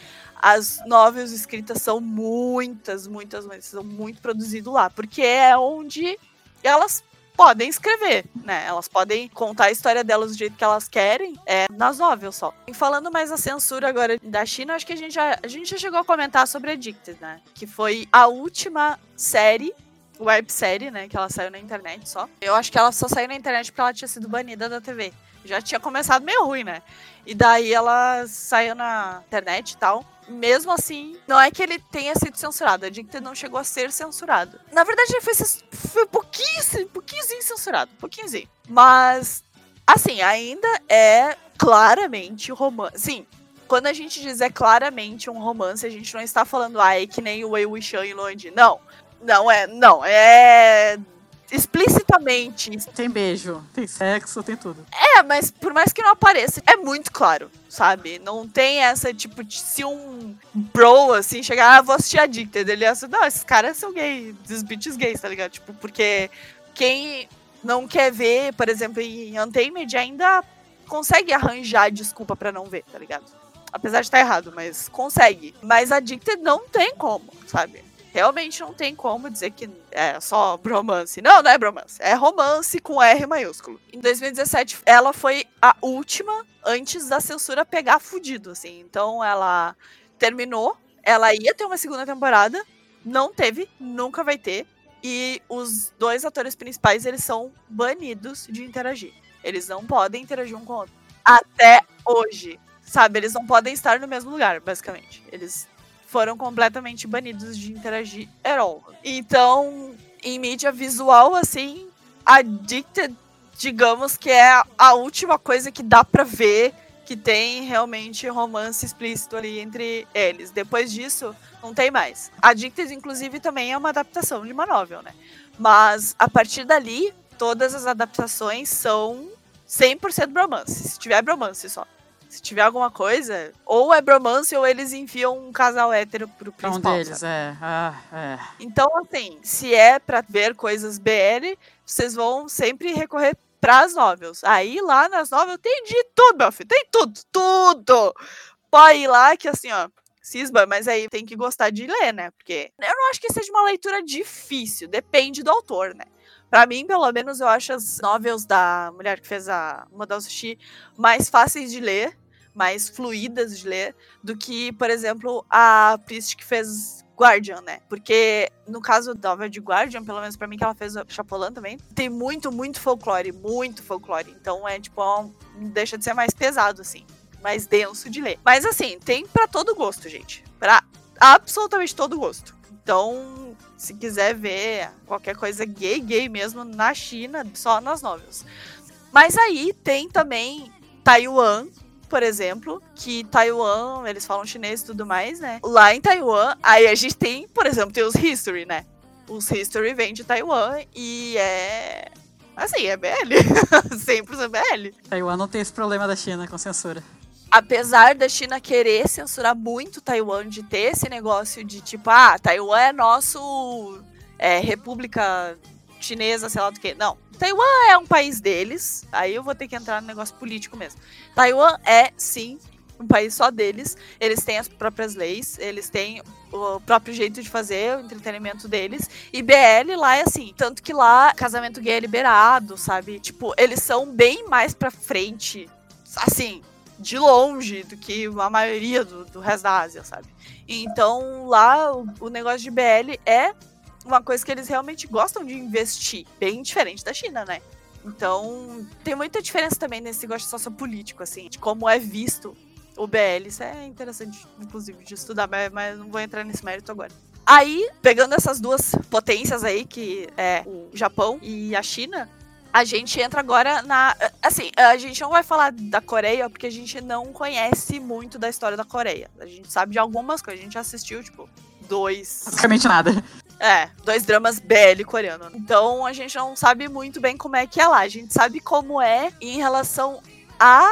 Speaker 1: as novels escritas são muitas, muitas, muitas, são muito produzidas lá. Porque é onde elas podem escrever, né? Elas podem contar a história delas do jeito que elas querem, é nas novels só. E falando mais a censura agora da China, acho que a gente já, a gente já chegou a comentar sobre Addicted, né? Que foi a última série websérie, né, que ela saiu na internet só. Eu acho que ela só saiu na internet porque ela tinha sido banida da TV. Já tinha começado meio ruim, né? E daí ela saiu na internet e tal. Mesmo assim, não é que ele tenha sido censurado. A Addicted não chegou a ser censurado. Na verdade, ele foi, foi pouquinho, pouquinho censurado. Pouquinhozinho. Mas, assim, ainda é claramente romance. Sim, quando a gente diz é claramente um romance, a gente não está falando, ah, é que nem o Wei Wuxian e Luan Di. Não. Não é, não, é explicitamente.
Speaker 2: Tem beijo, tem sexo, tem tudo.
Speaker 1: É, mas por mais que não apareça, é muito claro, sabe? Não tem essa, tipo, de se um bro, assim, chegar, ah, vou assistir Addicted, ele é assim, não, esses caras são gays, esses bitches gays, tá ligado? Tipo, porque quem não quer ver, por exemplo, em Untamed ainda consegue arranjar desculpa pra não ver, tá ligado? Apesar de estar errado, mas consegue. Mas Addicted não tem como, sabe? Realmente não tem como dizer que é só bromance. Não, não é bromance. É romance com R maiúsculo. Em 2017, ela foi a última antes da censura pegar fudido, assim. Então ela terminou. Ela ia ter uma segunda temporada. Não teve, nunca vai ter. E os dois atores principais, eles são banidos de interagir. Eles não podem interagir um com o outro. Até hoje. Sabe, eles não podem estar no mesmo lugar, basicamente. Eles foram completamente banidos de interagir at all. Então, em mídia visual, assim, Addicted, digamos que é a- última coisa que dá pra ver que tem realmente romance explícito ali entre eles. Depois disso, não tem mais. Addicted, inclusive, também é uma adaptação de uma novel, né? Mas, a partir dali, todas as adaptações são 100% bromance. Se tiver bromance só. Se tiver alguma coisa, ou é bromance ou eles enfiam um casal hétero pro
Speaker 2: Pra um
Speaker 1: principal.
Speaker 2: deles,
Speaker 1: sabe?
Speaker 2: é. Ah, é.
Speaker 1: Então, assim, se é pra ver coisas BL, vocês vão sempre recorrer pras novels. Aí lá nas novels tem de tudo, meu filho. Tem tudo, tudo. Pode ir lá que assim, ó. cisma, mas aí tem que gostar de ler, né? Porque eu não acho que seja uma leitura difícil, depende do autor, né? Pra mim, pelo menos, eu acho as novels da mulher que fez a Model Sushi mais fáceis de ler, mais fluídas de ler, do que, por exemplo, a Priest que fez Guardian, né? Porque no caso da novela de Guardian, pelo menos pra mim que ela fez Chapolin também, tem muito, muito folclore, muito folclore. Então é tipo, é um- deixa de ser mais pesado, assim, mais denso de ler. Mas assim, tem pra todo gosto, gente. Pra absolutamente todo gosto. Então, se quiser ver qualquer coisa gay, gay mesmo, na China, só nas novelas. Mas aí tem também Taiwan, por exemplo, que Taiwan, eles falam chinês e tudo mais, né? Lá em Taiwan, aí a gente tem, por exemplo, tem os History, né? Os History vêm de Taiwan e é. Assim, é BL. 100% BL.
Speaker 2: Taiwan não tem esse problema da China com censura.
Speaker 1: apesar da China querer censurar muito Taiwan, de ter esse negócio de tipo, ah, Taiwan é nosso é, república chinesa, sei lá do que. Não. Taiwan é um país deles. Aí eu vou ter que entrar no negócio político mesmo. Taiwan é, sim, um país só deles. Eles têm as próprias leis, eles têm o próprio jeito de fazer o entretenimento deles. E BL lá é assim. Tanto que lá, casamento gay é liberado, sabe? Tipo, eles são bem mais pra frente. Assim, de longe do que a maioria do, do resto da Ásia, sabe? Então lá o, o negócio de BL é uma coisa que eles realmente gostam de investir, bem diferente da China, né? Então tem muita diferença também nesse negócio sociopolítico, assim, de como é visto o BL. Isso é interessante, inclusive, de estudar, mas, não vou entrar nesse mérito agora. Aí, pegando essas duas potências aí, que é o Japão e a China, a gente entra agora na. Assim, a gente não vai falar da Coreia porque a gente não conhece muito da história da Coreia. A gente sabe de algumas coisas. A gente assistiu, tipo, dois.
Speaker 2: Basicamente nada.
Speaker 1: É, dois dramas BL coreano. Então a gente não sabe muito bem como é que é lá. A gente sabe como é em relação à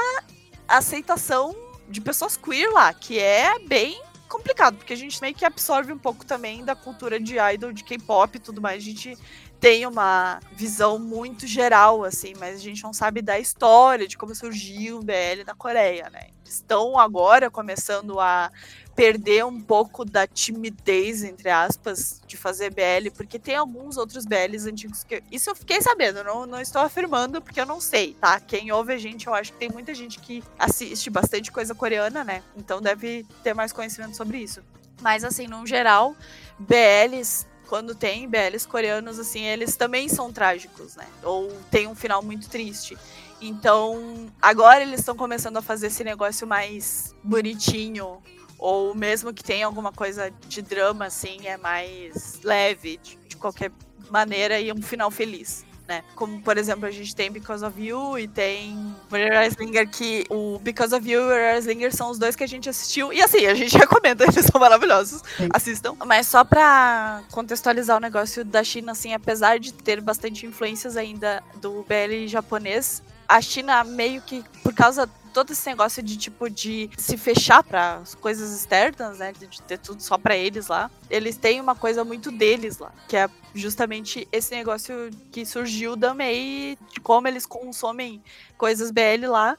Speaker 1: aceitação de pessoas queer lá, que é bem complicado, porque a gente meio que absorve um pouco também da cultura de idol, de K-pop e tudo mais. A gente tem uma visão muito geral, assim, mas a gente não sabe da história, de como surgiu o BL na Coreia, né? Estão agora começando a perder um pouco da timidez, entre aspas, de fazer BL, porque tem alguns outros BLs antigos que. Isso eu fiquei sabendo, não, não estou afirmando porque eu não sei, tá? Quem ouve a gente, eu acho que tem muita gente que assiste bastante coisa coreana, né? Então deve ter mais conhecimento sobre isso. Mas, assim, no geral, BLs quando tem BLs coreanos, assim, eles também são trágicos, né? Ou tem um final muito triste. Então, agora eles estão começando a fazer esse negócio mais bonitinho. Ou mesmo que tenha alguma coisa de drama, assim, é mais leve, de, de qualquer maneira, e um final feliz. Né? Como, por exemplo, a gente tem Because of You e tem Murder Slinger, que o Because of You e Murder Slinger são os dois que a gente assistiu. E assim, a gente recomenda, eles são maravilhosos.
Speaker 2: Sim.
Speaker 1: Assistam. Mas só pra contextualizar o negócio da China, assim, apesar de ter bastante influências ainda do BL japonês, a China meio que, por causa todo esse negócio de tipo de se fechar para as coisas externas, né, de ter tudo só para eles lá. Eles têm uma coisa muito deles lá, que é justamente esse negócio que surgiu também de como eles consomem coisas BL lá.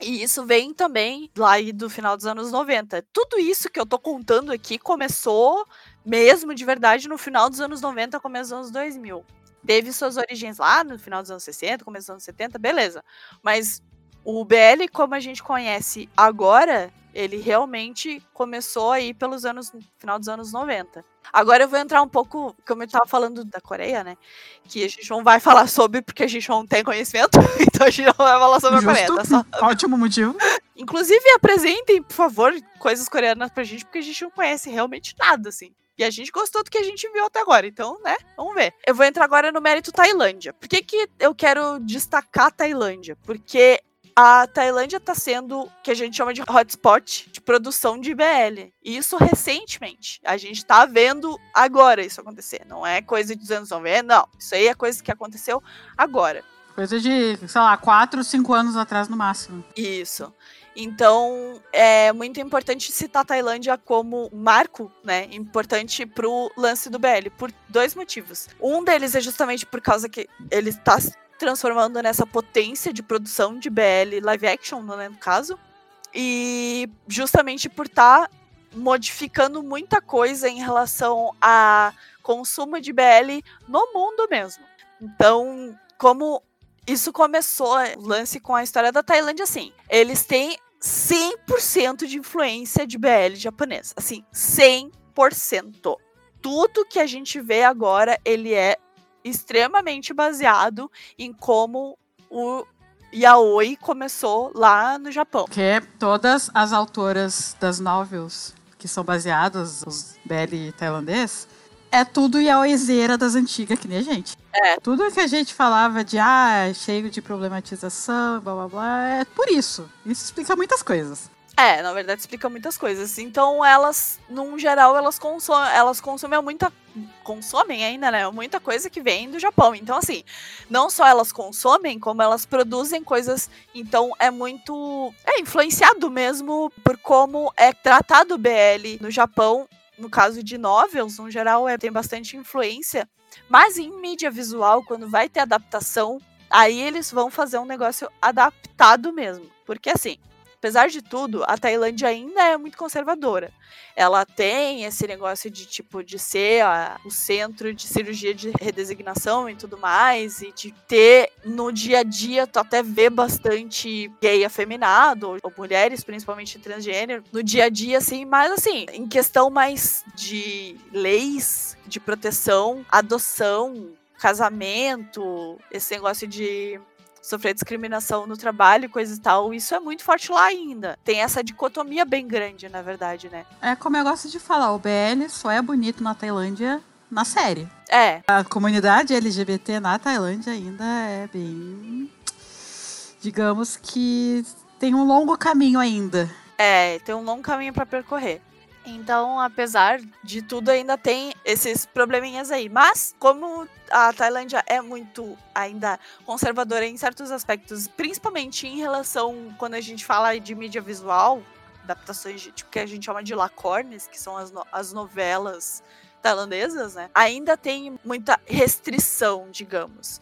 Speaker 1: E isso vem também lá do final dos anos 90. Tudo isso que eu tô contando aqui começou mesmo de verdade no final dos anos 90, começo dos anos 2000. Teve suas origens lá no final dos anos 60, começo dos anos 70, beleza. Mas o BL, como a gente conhece agora, ele realmente começou aí pelos anos, final dos anos 90. Agora eu vou entrar um pouco, como eu tava falando da Coreia, né? Que a gente não vai falar sobre porque a gente não tem conhecimento, então a gente não vai falar sobre a Coreia, tá só
Speaker 2: Ótimo motivo.
Speaker 1: Inclusive, apresentem, por favor, coisas coreanas pra gente, porque a gente não conhece realmente nada, assim. E a gente gostou do que a gente viu até agora, então, né? Vamos ver. Eu vou entrar agora no mérito Tailândia. Por que, que eu quero destacar a Tailândia? Porque a Tailândia tá sendo o que a gente chama de hotspot de produção de BL. E isso recentemente. A gente tá vendo agora isso acontecer. Não é coisa dos anos 90, não. Isso aí é coisa que aconteceu agora.
Speaker 2: Coisa de, sei lá, 4, 5 anos atrás no máximo.
Speaker 1: Isso. Então, é muito importante citar a Tailândia como marco, né? Importante pro lance do BL, por dois motivos. Um deles é justamente por causa que ele está transformando nessa potência de produção de BL live action, né, no caso. E justamente por estar modificando muita coisa em relação a consumo de BL no mundo mesmo. Então, como isso começou, o lance com a história da Tailândia, assim, eles têm 100% de influência de BL japonês. Assim, 100%. Tudo que a gente vê agora, ele é extremamente baseado em como o yaoi começou lá no Japão.
Speaker 2: Porque todas as autoras das novels que são baseadas, os BL tailandês, é tudo yaoizeira das antigas, que nem a gente.
Speaker 1: É.
Speaker 2: Tudo que a gente falava de, ah, cheio de problematização, blá blá blá, é por isso. Isso explica muitas coisas.
Speaker 1: É, na verdade explica muitas coisas. Então elas, num geral, elas consomem, elas consomem muita consomem ainda, né? Muita coisa que vem do Japão. Então assim, não só elas consomem, como elas produzem coisas. Então é muito é influenciado mesmo por como é tratado o BL no Japão. No caso de novels, no geral, é, tem bastante influência. Mas em mídia visual, quando vai ter adaptação, aí eles vão fazer um negócio adaptado mesmo. Porque assim, apesar de tudo, a Tailândia ainda é muito conservadora. Ela tem esse negócio de tipo de ser a- o centro de cirurgia de redesignação e tudo mais, e de ter no dia a dia, tu até vê bastante gay afeminado, ou, mulheres, principalmente transgênero, no dia a dia, assim, mas assim, em questão mais de leis, de proteção, adoção, casamento, esse negócio de sofrer discriminação no trabalho, coisa e tal, isso é muito forte lá ainda. Tem essa dicotomia bem grande, na verdade, né?
Speaker 2: É como eu gosto de falar, o BL só é bonito na Tailândia na série.
Speaker 1: É,
Speaker 2: A comunidade LGBT na Tailândia ainda é bem. Digamos que tem um longo caminho ainda.
Speaker 1: é, tem um longo caminho pra percorrer. Então, apesar de tudo, ainda tem esses probleminhas aí. Mas, como a Tailândia é muito ainda conservadora em certos aspectos, principalmente em relação quando a gente fala de mídia visual, adaptações de, tipo, que a gente chama de lacornes, que são as, no- as novelas tailandesas, né? Ainda tem muita restrição, digamos.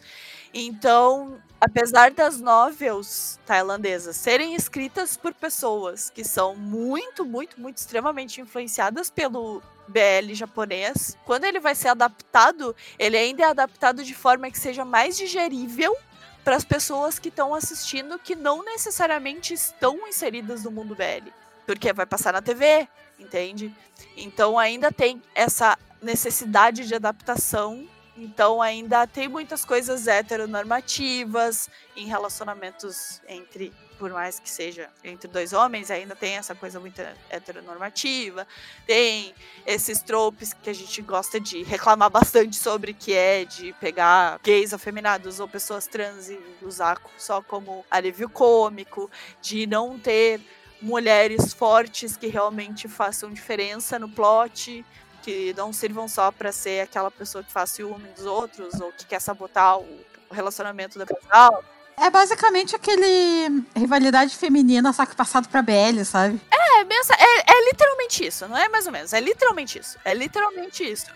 Speaker 1: Então, apesar das novels tailandesas serem escritas por pessoas que são muito, muito, muito extremamente influenciadas pelo BL japonês, quando ele vai ser adaptado, ele ainda é adaptado de forma que seja mais digerível para as pessoas que estão assistindo que não necessariamente estão inseridas no mundo BL, porque vai passar na TV, entende? Então ainda tem essa necessidade de adaptação então ainda tem muitas coisas heteronormativas em relacionamentos entre, por mais que seja entre dois homens, ainda tem essa coisa muito heteronormativa. Tem esses tropes que a gente gosta de reclamar bastante sobre, que é de pegar gays afeminados ou pessoas trans e usar só como alívio cômico, de não ter mulheres fortes que realmente façam diferença no plot que não sirvam só pra ser aquela pessoa que faz ciúme dos outros ou que quer sabotar o relacionamento da casal.
Speaker 2: É basicamente aquele rivalidade feminina, que passado pra BL, sabe?
Speaker 1: É, mesmo, é, é literalmente isso, não é mais ou menos, é literalmente isso. É literalmente isso.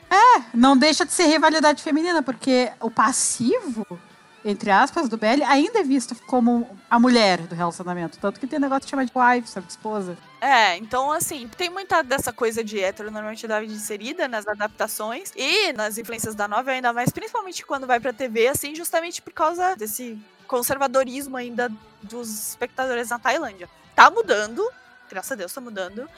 Speaker 2: Não deixa de ser rivalidade feminina, porque o passivo, entre aspas, do BL ainda é visto como a mulher do relacionamento. Tanto que tem negócio que chama de wife, sabe, esposa.
Speaker 1: É, então assim, tem muita dessa coisa de heteronormatividade inserida nas adaptações e nas influências da novela, ainda mais principalmente quando vai pra TV, assim, justamente por causa desse conservadorismo ainda dos espectadores na Tailândia. Tá mudando, graças a Deus tá mudando,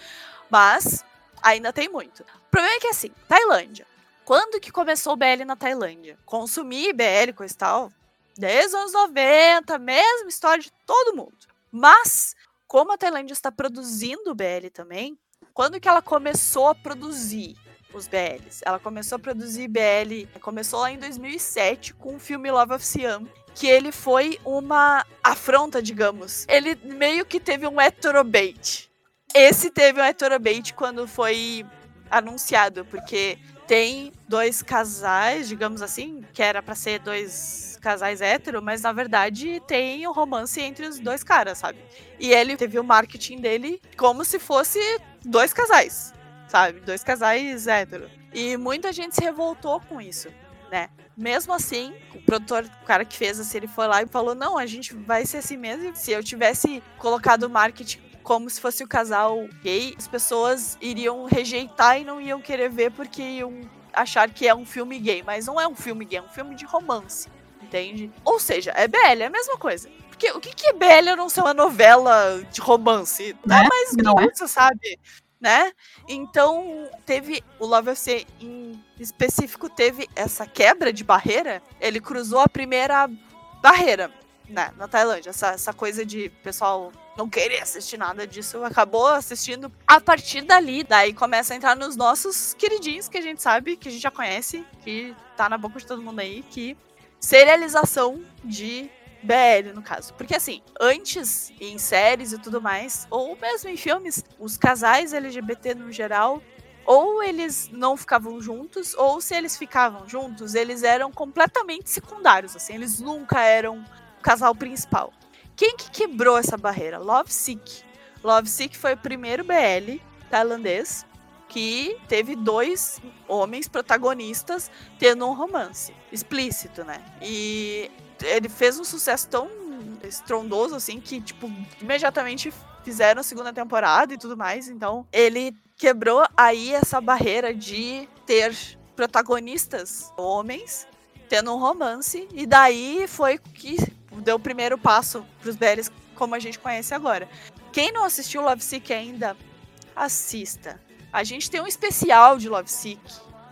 Speaker 1: mas ainda tem muito. O problema é que assim, Tailândia. Quando que começou o BL na Tailândia? Consumir BL, coisa e tal, desde os anos 90, mesma história de todo mundo. Mas como a Tailândia está produzindo BL também, quando que ela começou a produzir os BLs? Ela começou a produzir BL, começou lá em 2007 com o filme Love of Siam, que ele foi uma afronta, digamos. Ele meio que teve um heterobait. Esse teve um heterobait quando foi anunciado, porque tem dois casais, digamos assim, que era pra ser dois casais hétero, mas na verdade tem o romance entre os dois caras, sabe? E ele teve o marketing dele como se fosse dois casais, sabe? Dois casais hétero. E muita gente se revoltou com isso, né? Mesmo assim, o produtor, o cara que fez assim, ele foi lá e falou: não, a gente vai ser assim mesmo. Se eu tivesse colocado o marketing como se fosse o casal gay, as pessoas iriam rejeitar e não iam querer ver porque iam achar que é um filme gay. Mas não é um filme gay, é um filme de romance, entende? Ou seja, é BL, é a mesma coisa. Porque o que, que é BL a não ser uma novela de romance? Não é
Speaker 2: Né?
Speaker 1: mais
Speaker 2: Não é?
Speaker 1: isso, sabe? Né? Então, teve o Love FC em específico teve essa quebra de barreira. Ele cruzou a primeira barreira né, na Tailândia. Essa, essa coisa de pessoal não querer assistir nada disso, acabou assistindo. A partir dali, daí começa a entrar nos nossos queridinhos, que a gente sabe, que a gente já conhece, que tá na boca de todo mundo aí, que serialização de BL, no caso. Porque assim, antes, em séries e tudo mais, ou mesmo em filmes, os casais LGBT no geral, ou eles não ficavam juntos, ou se eles ficavam juntos, eles eram completamente secundários, assim, eles nunca eram o casal principal. Quem que quebrou essa barreira? Love Sick. Love Sick foi o primeiro BL tailandês que teve dois homens protagonistas tendo um romance explícito, né? E ele fez um sucesso tão estrondoso assim que tipo imediatamente fizeram a segunda temporada e tudo mais. Então ele quebrou aí essa barreira de ter protagonistas homens tendo um romance e daí foi que deu o primeiro passo pros BLs como a gente conhece agora. Quem não assistiu Love Sick ainda, assista. A gente tem um especial de Love Sick,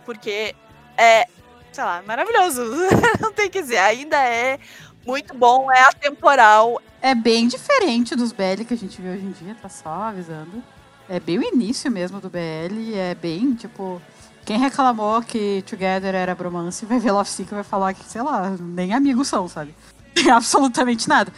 Speaker 1: porque é, sei lá, maravilhoso. não tem que dizer, ainda é muito bom, é atemporal.
Speaker 2: É bem diferente dos BL que a gente vê hoje em dia, tá só avisando. É bem o início mesmo do BL, é bem, tipo... Quem reclamou que Together era bromance vai ver Love Sick e vai falar que, sei lá, nem amigos são, sabe? Tem absolutamente nada.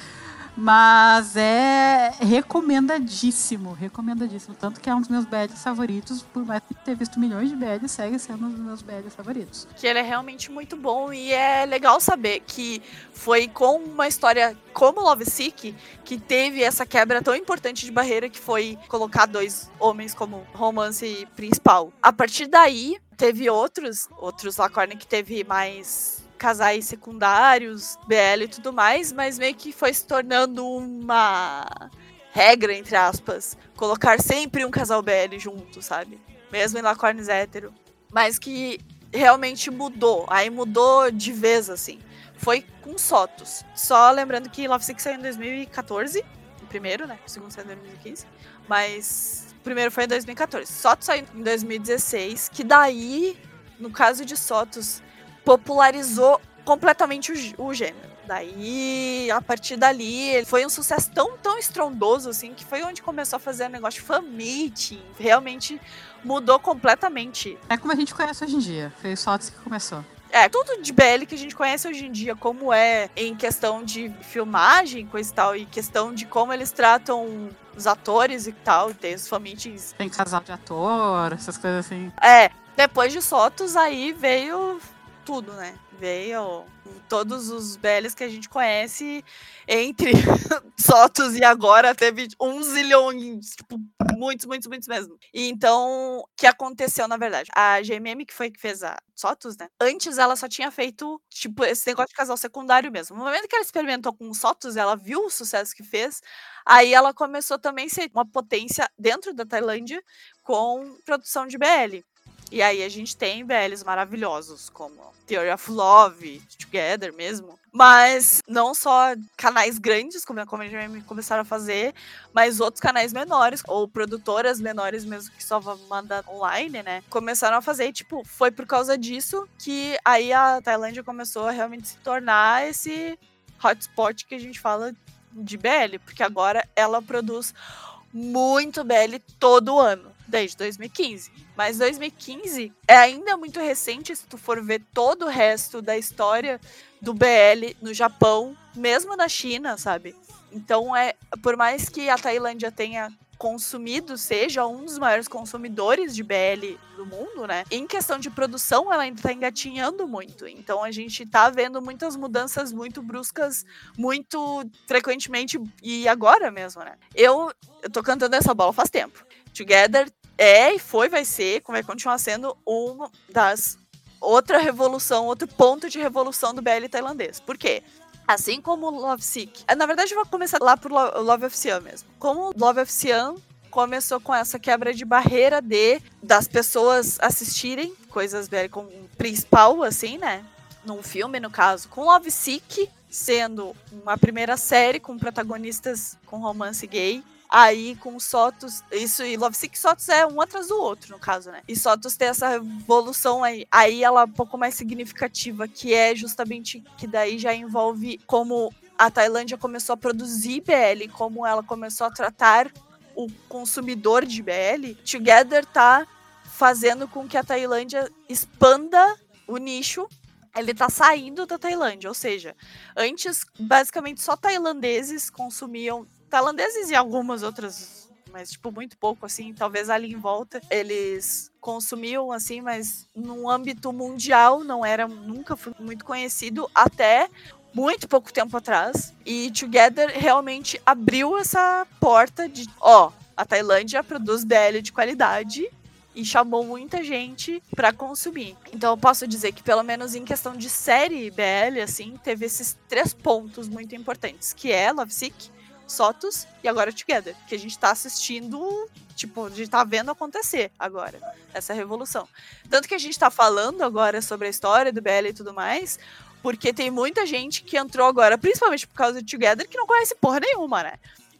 Speaker 2: Mas é recomendadíssimo, recomendadíssimo. Tanto que é um dos meus BLs favoritos, por mais que ter visto milhões de BLs, segue sendo um dos meus BLs favoritos.
Speaker 1: Que ele é realmente muito bom e é legal saber que foi com uma história como Love Sick que teve essa quebra tão importante de barreira que foi colocar dois homens como romance principal. A partir daí, teve outros, outros Lacorne que teve mais casais secundários, BL e tudo mais, mas meio que foi se tornando uma regra, entre aspas, colocar sempre um casal BL junto, sabe? Mesmo em Lacornes hétero. Mas que realmente mudou. Aí mudou de vez, assim. Foi com Sotos. Só lembrando que Love Sick saiu em 2014. O primeiro, né? O segundo saiu em 2015. Mas o primeiro foi em 2014. Sotos saiu em 2016. Que daí, no caso de Sotos, popularizou completamente o, o gênero. Daí, a partir dali, foi um sucesso tão, tão estrondoso, assim, que foi onde começou a fazer o negócio de fan-meeting. Realmente mudou completamente.
Speaker 2: É como a gente conhece hoje em dia. Foi só que começou.
Speaker 1: É, tudo de BL que a gente conhece hoje em dia, como é em questão de filmagem, coisa e tal, e questão de como eles tratam os atores e tal, tem os fan-meetings.
Speaker 2: Tem casal de ator, essas coisas assim.
Speaker 1: É, depois de Sotos, aí veio tudo, né? Veio todos os BLs que a gente conhece entre Sotos e agora teve um zilhões, tipo, muitos, muitos, muitos mesmo. E então, o que aconteceu, na verdade? A GMM, que foi que fez a Sotos, né? Antes ela só tinha feito, tipo, esse negócio de casal secundário mesmo. No momento que ela experimentou com o Sotos, ela viu o sucesso que fez, aí ela começou também a ser uma potência dentro da Tailândia com produção de BL. E aí a gente tem BLs maravilhosos, como Theory of Love, Together mesmo. Mas não só canais grandes, como a Comedy Jam começaram a fazer, mas outros canais menores, ou produtoras menores mesmo, que só vão mandar online, né? Começaram a fazer, e, tipo, foi por causa disso que aí a Tailândia começou a realmente se tornar esse hotspot que a gente fala de BL, porque agora ela produz muito BL todo ano, desde 2015. Mas 2015 é ainda muito recente se tu for ver todo o resto da história do BL no Japão, mesmo na China, sabe? Então é, por mais que a Tailândia tenha consumido, seja um dos maiores consumidores de BL do mundo, né? Em questão de produção, ela ainda tá engatinhando muito. Então a gente tá vendo muitas mudanças muito bruscas, muito frequentemente e agora mesmo, né? Eu, eu tô cantando essa bola faz tempo. Together é e foi, vai ser, como vai continuar sendo uma das outra revolução, outro ponto de revolução do BL tailandês. Por quê? Assim como Love Sick. Eh, Na verdade, eu vou começar lá por Lo- Love of Siam mesmo. Como Love of Siam começou com essa quebra de barreira de das pessoas assistirem coisas BL como principal, assim, né? Num filme, no caso, com Love Sick sendo uma primeira série com protagonistas com romance gay. Aí com Sotos, isso e Love Sick Sotos é um atrás do outro, no caso, né? E Sotos tem essa evolução aí, aí ela é um pouco mais significativa, que é justamente que daí já envolve como a Tailândia começou a produzir BL, como ela começou a tratar o consumidor de BL. Together tá fazendo com que a Tailândia expanda o nicho. Ele tá saindo da Tailândia, ou seja, antes basicamente só tailandeses consumiam tailandeses e algumas outras, mas tipo muito pouco assim, talvez ali em volta eles consumiam assim, mas num âmbito mundial não era nunca foi muito conhecido até muito pouco tempo atrás. E Together realmente abriu essa porta de, ó, a Tailândia produz BL de qualidade e chamou muita gente pra consumir. Então eu posso dizer que pelo menos em questão de série BL assim, teve esses três pontos muito importantes, que é Love Sick, Sotos e agora Together, que a gente tá assistindo, tipo, a gente tá vendo acontecer agora, essa revolução. Tanto que a gente tá falando agora sobre a história do BL e tudo mais, porque tem muita gente que entrou agora, principalmente por causa do Together, que não conhece porra nenhuma, né?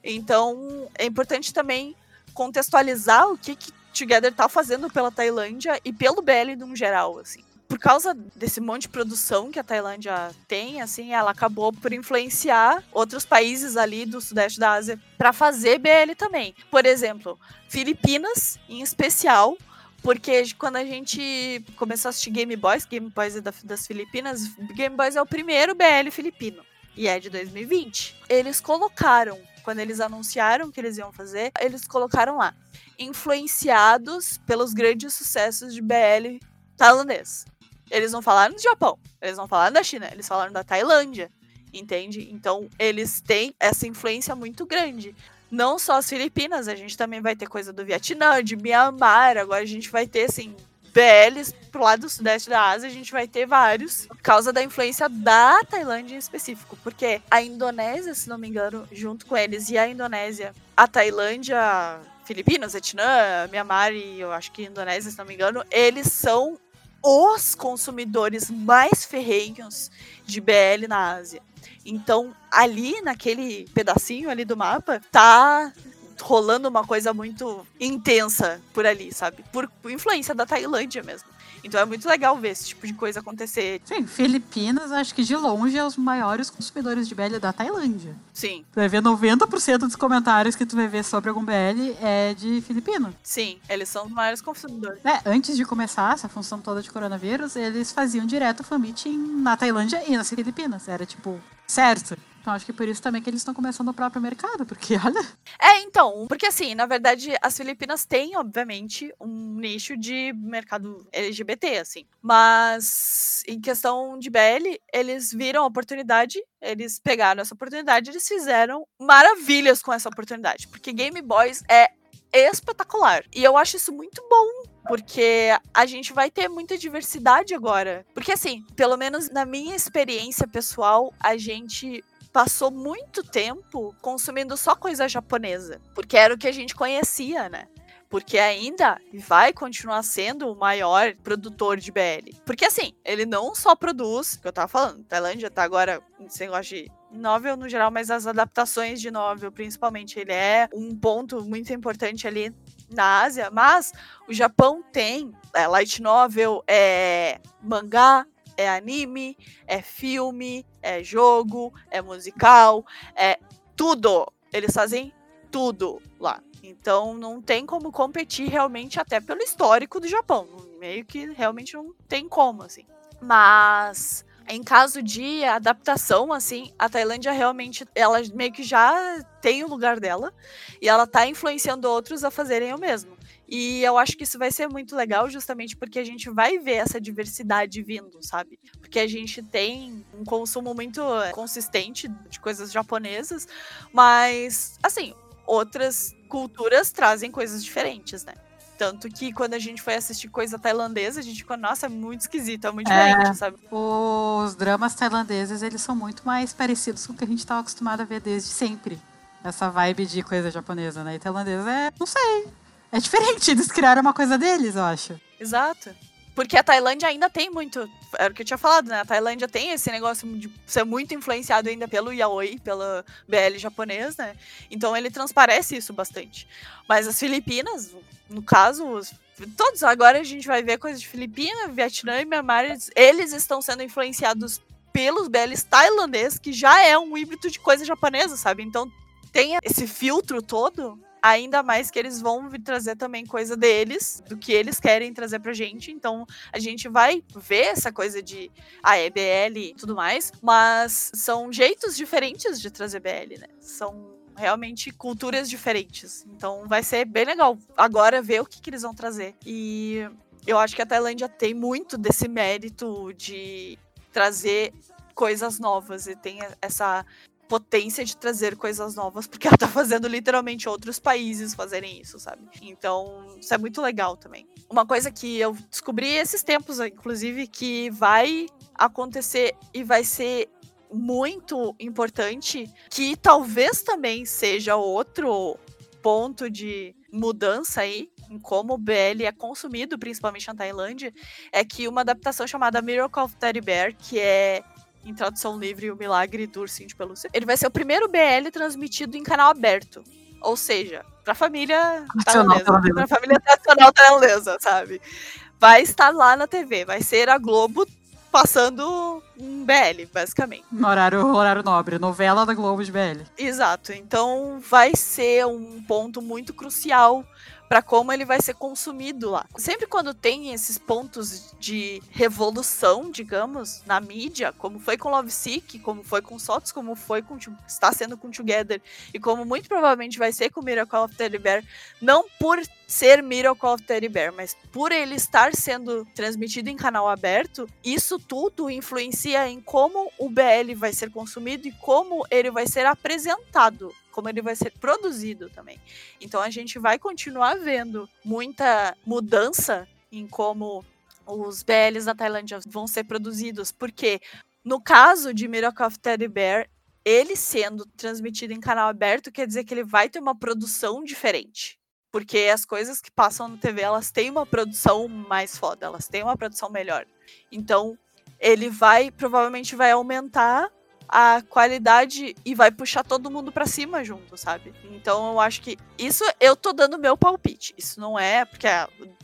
Speaker 1: Então, é importante também contextualizar o que, que Together tá fazendo pela Tailândia e pelo BL no geral, assim. Por causa desse monte de produção que a Tailândia tem, assim, ela acabou por influenciar outros países ali do sudeste da Ásia para fazer BL também. Por exemplo, Filipinas, em especial, porque quando a gente começou a assistir Game Boys, Game Boys é da- das Filipinas, Game Boys é o primeiro BL filipino e é de 2020. Eles colocaram, quando eles anunciaram que eles iam fazer, eles colocaram lá, influenciados pelos grandes sucessos de BL tailandês. Eles não falaram do Japão, eles não falaram da China, eles falaram da Tailândia, entende? Então eles têm essa influência muito grande. Não só as Filipinas, a gente também vai ter coisa do Vietnã, de Myanmar, agora a gente vai ter, assim, BLs pro lado do sudeste da Ásia, a gente vai ter vários, por causa da influência da Tailândia em específico. Porque a Indonésia, se não me engano, junto com eles, e a Indonésia, a Tailândia, Filipinas, Vietnã, Myanmar e eu acho que Indonésia, se não me engano, eles são os consumidores mais ferrenhos de BL na Ásia. Então, ali naquele pedacinho ali do mapa, tá rolando uma coisa muito intensa por ali, sabe? Por, influência da Tailândia mesmo. Então é muito legal ver esse tipo de coisa acontecer.
Speaker 2: Sim, Filipinas, acho que de longe é os maiores consumidores de BL da Tailândia.
Speaker 1: Sim,
Speaker 2: Tu vai ver 90% dos comentários que tu vai ver sobre algum BL é de filipino.
Speaker 1: sim, eles são os maiores consumidores.
Speaker 2: Né, Antes de começar essa função toda de coronavírus, eles faziam direto fan meeting na Tailândia e nas Filipinas. Era tipo, certo. Então acho que por isso também que eles estão começando o próprio mercado, porque olha.
Speaker 1: É, então, porque assim, na verdade, as Filipinas têm, obviamente, um nicho de mercado LGBT, assim. Mas, em questão de BL, eles viram a oportunidade, eles pegaram essa oportunidade, eles fizeram maravilhas com essa oportunidade. Porque Game Boys é espetacular. E eu acho isso muito bom. Porque a gente vai ter muita diversidade agora. Porque, assim, pelo menos na minha experiência pessoal, a gente passou muito tempo consumindo só coisa japonesa, porque era o que a gente conhecia, né? Porque ainda vai continuar sendo o maior produtor de BL. Porque assim, ele não só produz, que eu tava falando, Tailândia tá agora, sem negócio de novel no geral, mas as adaptações de novel, principalmente, ele é um ponto muito importante ali na Ásia, mas o Japão tem é, light novel, é mangá, é anime, é filme, é jogo, é musical, é tudo. Eles fazem tudo lá. Então não tem como competir realmente até pelo histórico do Japão. Meio que realmente não tem como, assim. Mas em caso de adaptação, assim, a Tailândia realmente, ela meio que já tem o lugar dela e ela tá influenciando outros a fazerem o mesmo. E eu acho que isso vai ser muito legal, justamente porque a gente vai ver essa diversidade vindo, sabe? Porque a gente tem um consumo muito eh, consistente de coisas japonesas, mas, assim, outras culturas trazem coisas diferentes, né? Tanto que quando a gente foi assistir coisa tailandesa, a gente ficou, nossa, é muito esquisito, é muito
Speaker 2: É.
Speaker 1: diferente, sabe?
Speaker 2: Os dramas tailandeses, eles são muito mais parecidos com o que a gente estava acostumado a ver desde sempre. Essa vibe de coisa japonesa, né? E tailandesa é, não sei. É diferente, eles criaram uma coisa deles, eu acho.
Speaker 1: Exato. Porque a Tailândia ainda tem muito. Era o que eu tinha falado, né? A Tailândia tem esse negócio de ser muito influenciado ainda pelo yaoi, pelo BL japonês, né? Então ele transparece isso bastante. Mas as Filipinas, no caso, os- todos agora a gente vai ver coisas de Filipina, Vietnã e Myanmar, eles, eles estão sendo influenciados pelos BLs tailandês, que já é um híbrido de coisa japonesa, sabe? Então tem esse filtro todo ainda mais que eles vão vir trazer também coisa deles, do que eles querem trazer pra gente. Então, a gente vai ver essa coisa de a EBL e tudo mais, mas são jeitos diferentes de trazer BL, né? São realmente culturas diferentes. Então, vai ser bem legal agora ver o que, que eles vão trazer. E eu acho que a Tailândia tem muito desse mérito de trazer coisas novas e tem essa potência de trazer coisas novas, porque ela tá fazendo literalmente outros países fazerem isso, sabe? Então, isso é muito legal também. Uma coisa que eu descobri esses tempos, inclusive, que vai acontecer e vai ser muito importante, que talvez também seja outro ponto de mudança aí em como o BL é consumido, principalmente na Tailândia, é que uma adaptação chamada Miracle of Teddy Bear, que é em tradução livre, o Milagre do Ursinho de Pelúcia. Ele vai ser o primeiro BL transmitido em canal aberto. Ou seja, pra família
Speaker 2: Nacional
Speaker 1: tailandesa. Pra família tradicional tailandesa, sabe? Vai estar lá na TV. Vai ser a Globo passando um BL, basicamente.
Speaker 2: Horário, horário nobre, novela da Globo de BL.
Speaker 1: Exato. Então vai ser um ponto muito crucial para como ele vai ser consumido lá. Sempre quando tem esses pontos de revolução, digamos, na mídia, como foi com Love Sick, como foi com Sotos, como foi com To- está sendo com Together e como muito provavelmente vai ser com Miracle of Teddy Bear, não por ser Miracle of Teddy Bear, mas por ele estar sendo transmitido em canal aberto, isso tudo influencia em como o BL vai ser consumido e como ele vai ser apresentado, como ele vai ser produzido também. Então a gente vai continuar vendo muita mudança em como os BLs da Tailândia vão ser produzidos, porque no caso de Miracle of Teddy Bear, ele sendo transmitido em canal aberto quer dizer que ele vai ter uma produção diferente. Porque as coisas que passam na TV, elas têm uma produção mais foda, elas têm uma produção melhor. Então, ele vai, provavelmente vai aumentar a qualidade e vai puxar todo mundo pra cima junto, sabe? Então eu acho que isso eu tô dando meu palpite. Isso não é porque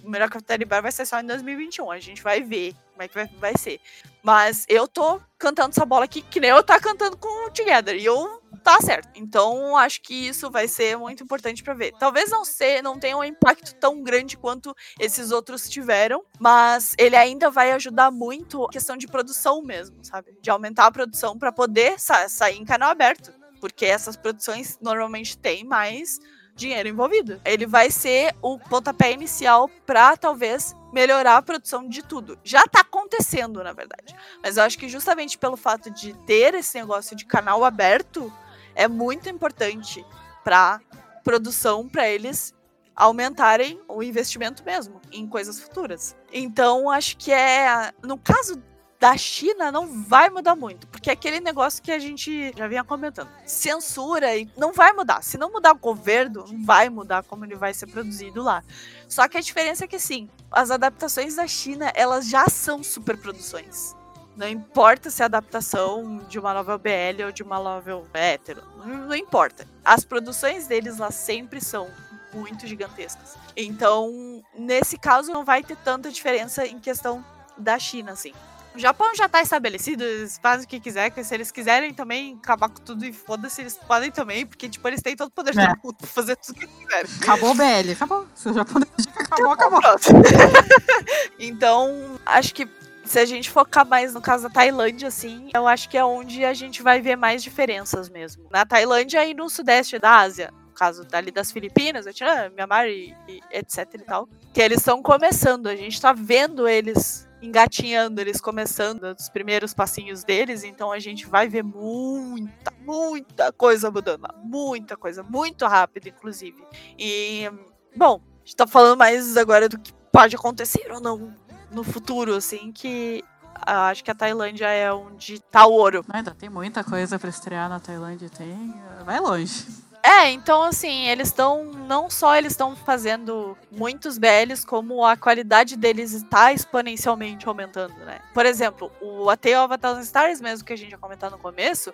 Speaker 1: o of Teddy Bear vai ser só em 2021, a gente vai ver como é que vai, vai ser. Mas eu tô cantando essa bola aqui que nem eu tá cantando com o Together e eu tá certo. Então acho que isso vai ser muito importante pra ver. Talvez não ser, não tenha um impacto tão grande quanto esses outros tiveram, mas ele ainda vai ajudar muito a questão de produção mesmo, sabe? De aumentar a produção pra poder sa- sair em canal aberto, porque essas produções normalmente têm mais dinheiro envolvido. Ele vai ser o pontapé inicial pra talvez melhorar a produção de tudo. Já tá acontecendo, na verdade. Mas eu acho que justamente pelo fato de ter esse negócio de canal aberto é muito importante para produção, para eles aumentarem o investimento mesmo em coisas futuras. Então, acho que é. No caso da China, não vai mudar muito, porque é aquele negócio que a gente já vinha comentando. Censura e não vai mudar. Se não mudar o governo, não vai mudar como ele vai ser produzido lá. Só que a diferença é que, assim, as adaptações da China, elas já são superproduções. Não importa se é adaptação de uma novel BL ou de uma novel hétero. Não importa. As produções deles lá sempre são muito gigantescas. Então, nesse caso, não vai ter tanta diferença em questão da China, assim. O Japão já tá estabelecido, eles fazem o que quiser, que se eles quiserem também acabar com tudo e foda-se, eles podem também, porque, tipo, eles têm todo o poder
Speaker 2: É.
Speaker 1: do mundo pra fazer tudo o que quiserem.
Speaker 2: Acabou o BL, acabou. Se o Japão decidir que acabou, acabou.
Speaker 1: Pronto. então, acho que se a gente focar mais no caso da Tailândia, assim, eu acho que é onde a gente vai ver mais diferenças mesmo. Na Tailândia e no sudeste da Ásia. No caso dali das Filipinas, Vietnã, Myanmar e, e etc e tal. Que eles estão começando, a gente tá vendo eles engatinhando, eles começando os primeiros passinhos deles, então a gente vai ver muita, muita coisa mudando. Muita coisa, muito rápido, inclusive. E, bom, gente tá falando mais agora do que pode acontecer ou não no futuro, assim, que ah, acho que a Tailândia é onde tá o ouro.
Speaker 2: Ainda tem muita coisa pra estrear na Tailândia, tem. Vai longe.
Speaker 1: É, então assim, eles estão. Não só eles estão fazendo muitos BLs, como a qualidade deles está exponencialmente aumentando, né? Por exemplo, o A Tale of a Thousand Stars, mesmo que a gente já comentou no começo,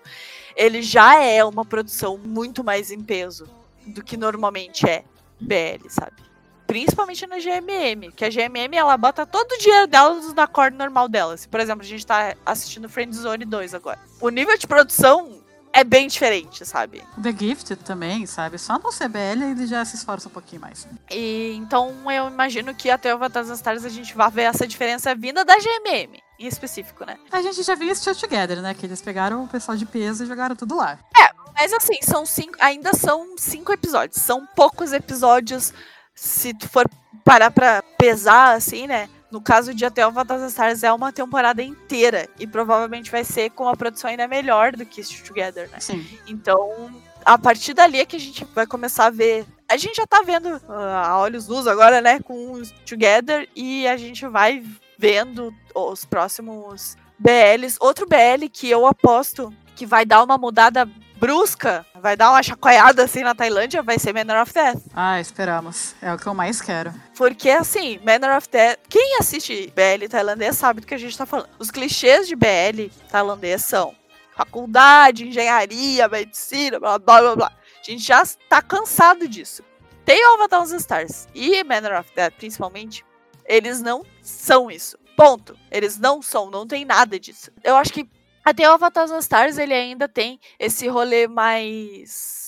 Speaker 1: ele já é uma produção muito mais em peso do que normalmente é BL, sabe? Principalmente na GMM, que a GMM ela bota todo o dinheiro dela na corda normal dela. Se, por exemplo, a gente tá assistindo Friendzone 2 agora. O nível de produção é bem diferente, sabe?
Speaker 2: The Gifted também, sabe? Só no CBL ele já se esforça um pouquinho mais.
Speaker 1: E então eu imagino que até o Avatar das Stars a gente vai ver essa diferença vinda da GMM, em específico, né?
Speaker 2: A gente já viu isso Together, né? Que eles pegaram o pessoal de peso e jogaram tudo lá.
Speaker 1: Mas assim, são cinco, ainda são cinco episódios. São poucos episódios se tu for parar pra pesar, assim, né? No caso de Até o das Stars é uma temporada inteira. E provavelmente vai ser com uma produção ainda melhor do que Still Together, né?
Speaker 2: Sim.
Speaker 1: Então, a partir dali é que a gente vai começar a ver. A gente já tá vendo ah, a olhos nus agora, né? Com os Together. E a gente vai vendo os próximos BLs. Outro BL que eu aposto que vai dar uma mudada brusca, vai dar uma chacoalhada assim na Tailândia, vai ser Manor of Death.
Speaker 2: Ah, esperamos. É o que eu mais quero.
Speaker 1: Porque, assim, Manor of Death. Quem assiste BL tailandês sabe do que a gente tá falando. Os clichês de BL tailandês são faculdade, engenharia, medicina, blá blá blá blá. A gente já tá cansado disso. Tem o Avatar dos Stars e Manor of Death, principalmente, eles não são isso. Ponto. Eles não são, não tem nada disso. Eu acho que até o Avatar dos Stars ele ainda tem esse rolê mais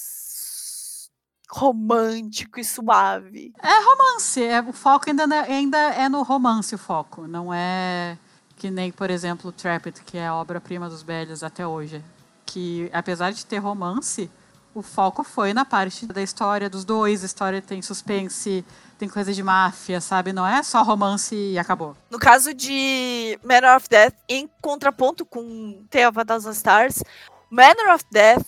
Speaker 1: romântico e suave.
Speaker 2: Romance, é, o foco ainda, é- ainda é no romance o foco. Não é que nem, por exemplo, Trapped, que é a obra-prima dos Belhos até hoje. Que, apesar de ter romance, o foco foi na parte da história dos dois. A história tem suspense, tem coisa de máfia, sabe? Não é só romance e acabou.
Speaker 1: No caso de Manor of Death, em contraponto com The of a Thousand Stars, Manor of Death,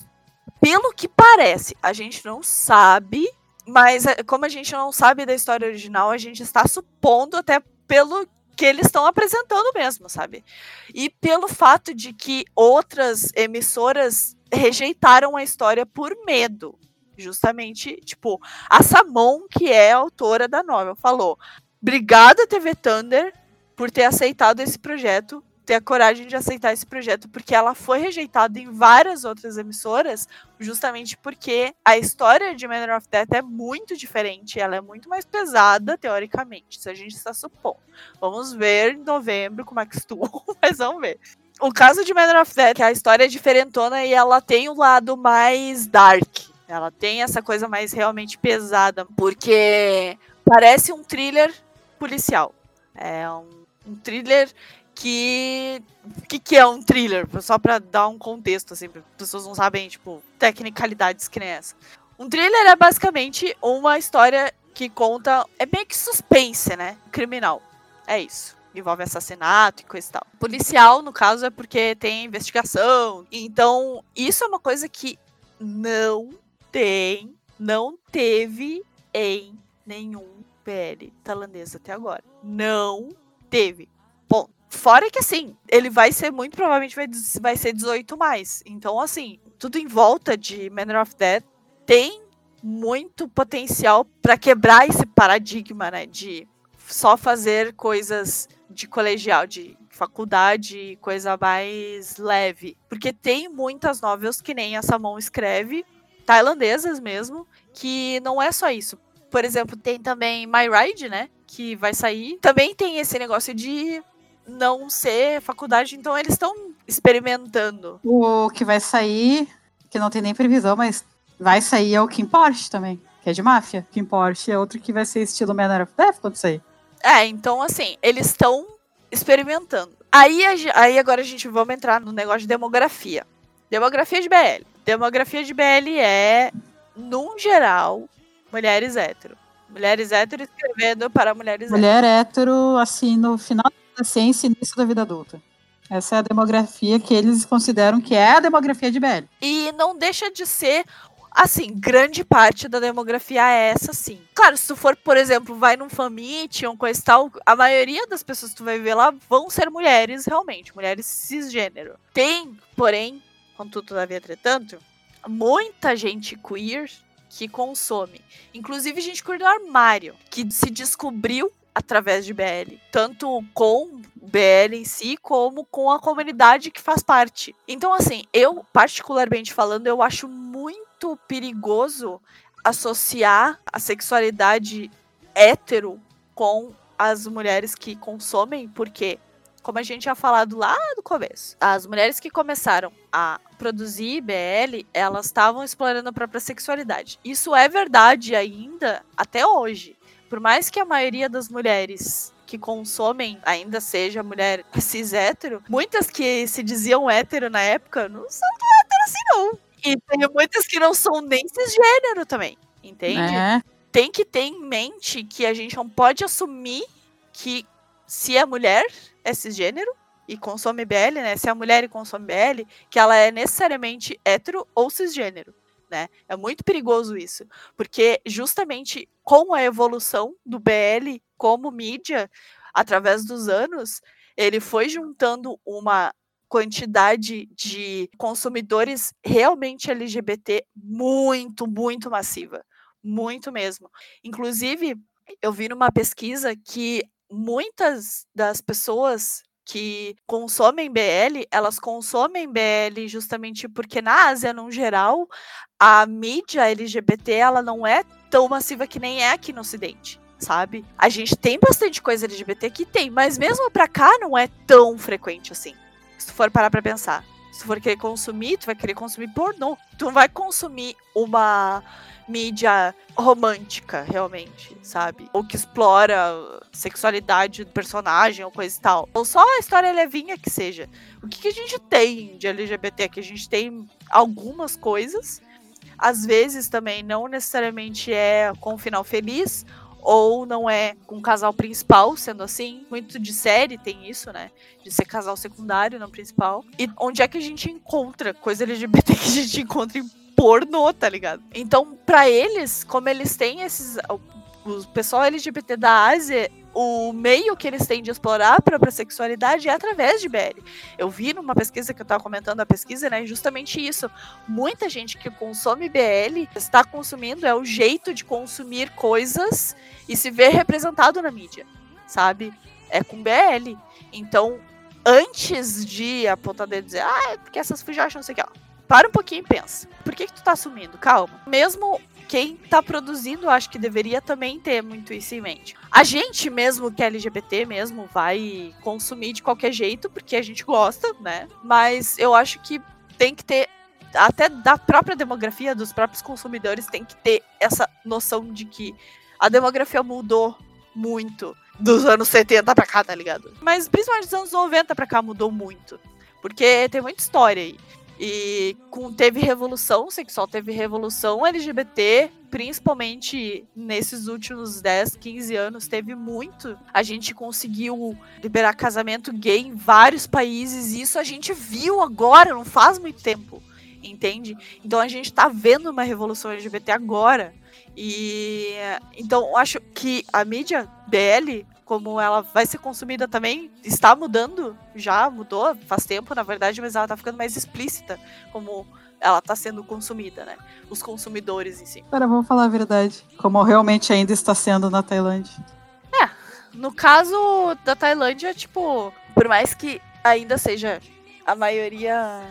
Speaker 1: pelo que parece, a gente não sabe, mas é, como a gente não sabe da história original, a gente está supondo até pelo que eles estão apresentando mesmo, sabe? E pelo fato de que outras emissoras rejeitaram a história por medo. Justamente, tipo, a Samon, que é autora da novela, falou: Obrigada, TV Thunder, por ter aceitado esse projeto, ter a coragem de aceitar esse projeto, porque ela foi rejeitada em várias outras emissoras, justamente porque a história de Manor of Death é muito diferente, ela é muito mais pesada, teoricamente, se a gente está supondo. Vamos ver em novembro como é que estou, mas vamos ver. O caso de Manor of Death, que a história é diferentona e ela tem o lado mais dark. Ela tem essa coisa mais realmente pesada, porque parece um thriller policial. É um, um thriller que. O que, que é um thriller? Só pra dar um contexto, assim, pra pessoas não sabem, tipo, tecnicalidades que nem essa. Um thriller é basicamente uma história que conta. É meio que suspense, né? Criminal. É isso. Envolve assassinato e coisa e tal. Policial, no caso, é porque tem investigação. Então, isso é uma coisa que não tem, não teve em nenhum PL tailandês até agora. Não teve. Bom, fora que assim, ele vai ser muito provavelmente vai, vai ser 18 mais. Então, assim, tudo em volta de Manor of Death tem muito potencial para quebrar esse paradigma, né, de só fazer coisas de colegial, de faculdade, coisa mais leve. Porque tem muitas novelas que nem a Samon escreve, tailandesas mesmo, que não é só isso. Por exemplo, tem também My Ride, né? Que vai sair. Também tem esse negócio de não ser faculdade, então eles estão experimentando.
Speaker 2: O que vai sair, que não tem nem previsão, mas vai sair é o Kim Porsche também, que é de máfia. Kim Porsche é outro que vai ser estilo Manor of Death quando sair.
Speaker 1: É, então assim, eles estão experimentando. Aí, aí agora a gente vamos entrar no negócio de demografia. Demografia de BL. Demografia de BL é, num geral, mulheres hétero. Mulheres hétero escrevendo para mulheres hétero.
Speaker 2: Mulher hétero, assim, no final da adolescência e início da vida adulta. Essa é a demografia que eles consideram que é a demografia de BL.
Speaker 1: E não deixa de ser assim, grande parte da demografia é essa, sim. Claro, se tu for, por exemplo, vai num famite ou coisa e tal, a maioria das pessoas que tu vai ver lá vão ser mulheres, realmente, mulheres cisgênero. Tem, porém, contudo, todavia, entretanto, muita gente queer que consome. Inclusive gente queer do armário, que se descobriu através de BL, tanto com BL em si, como com a comunidade que faz parte. Então, assim, eu, particularmente falando, eu acho muito perigoso associar a sexualidade hétero com as mulheres que consomem, porque, como a gente já falado lá no começo, as mulheres que começaram a produzir BL, elas estavam explorando a própria sexualidade. Isso é verdade ainda até hoje. Por mais que a maioria das mulheres que consomem ainda seja mulher cis hétero, muitas que se diziam hétero na época não são tão hétero assim, não. E tem muitas que não são nem cisgênero também, entende?
Speaker 2: Né?
Speaker 1: Tem que ter em mente que a gente não pode assumir que se a mulher é cisgênero e consome BL, né? Se a mulher e consome BL, que ela é necessariamente hétero ou cisgênero. Né? É muito perigoso isso, porque justamente com a evolução do BL como mídia, através dos anos, ele foi juntando uma quantidade de consumidores realmente LGBT muito, muito massiva. Muito mesmo. Inclusive, eu vi numa pesquisa que muitas das pessoas que consomem BL, elas consomem BL justamente porque na Ásia, no geral, a mídia LGBT ela não é tão massiva que nem é aqui no Ocidente, sabe? A gente tem bastante coisa LGBT que tem, mas mesmo pra cá não é tão frequente assim. Se tu for parar pra pensar. Se tu for querer consumir, tu vai querer consumir pornô. Tu não vai consumir uma mídia romântica, realmente, sabe? Ou que explora sexualidade do personagem ou coisa e tal. Ou só a história levinha que seja. O que, que a gente tem de LGBT aqui? A gente tem algumas coisas. Às vezes também não necessariamente é com um final feliz. Ou não é com o casal principal, sendo assim. Muito de série tem isso, né? De ser casal secundário, não principal. E onde é que a gente encontra coisa LGBT que a gente encontra em pornô, tá ligado? Então, pra eles, como eles têm esses. O, pessoal LGBT da Ásia, o meio que eles têm de explorar a própria sexualidade é através de BL. Eu vi numa pesquisa que eu tava comentando a pesquisa, né? Justamente isso. Muita gente que consome BL está consumindo, é o jeito de consumir coisas e se ver representado na mídia, sabe? É com BL. Então, antes de apontar dedo e dizer, ah, é porque essas fujas não sei o que, ó para um pouquinho e pensa. Por que, que tu tá assumindo? Calma. Mesmo quem tá produzindo, acho que deveria também ter muito isso em mente. A gente mesmo, que é LGBT mesmo, vai consumir de qualquer jeito, porque a gente gosta, né? Mas eu acho que tem que ter. Até da própria demografia, dos próprios consumidores, tem que ter essa noção de que a demografia mudou muito dos anos 70 pra cá, tá ligado? Mas principalmente dos anos 90 pra cá mudou muito. Porque tem muita história aí. E com, teve revolução sexual, teve revolução LGBT, principalmente nesses últimos 10, 15 anos, teve muito. A gente conseguiu liberar casamento gay em vários países, e isso a gente viu agora, não faz muito tempo, entende? Então a gente tá vendo uma revolução LGBT agora. E então eu acho que a mídia BL como ela vai ser consumida também, está mudando, já mudou faz tempo, na verdade, mas ela está ficando mais explícita como ela está sendo consumida, né? Os consumidores em si.
Speaker 2: Agora vamos falar a verdade. Como realmente ainda está sendo na Tailândia.
Speaker 1: No caso da Tailândia, tipo, por mais que ainda seja a maioria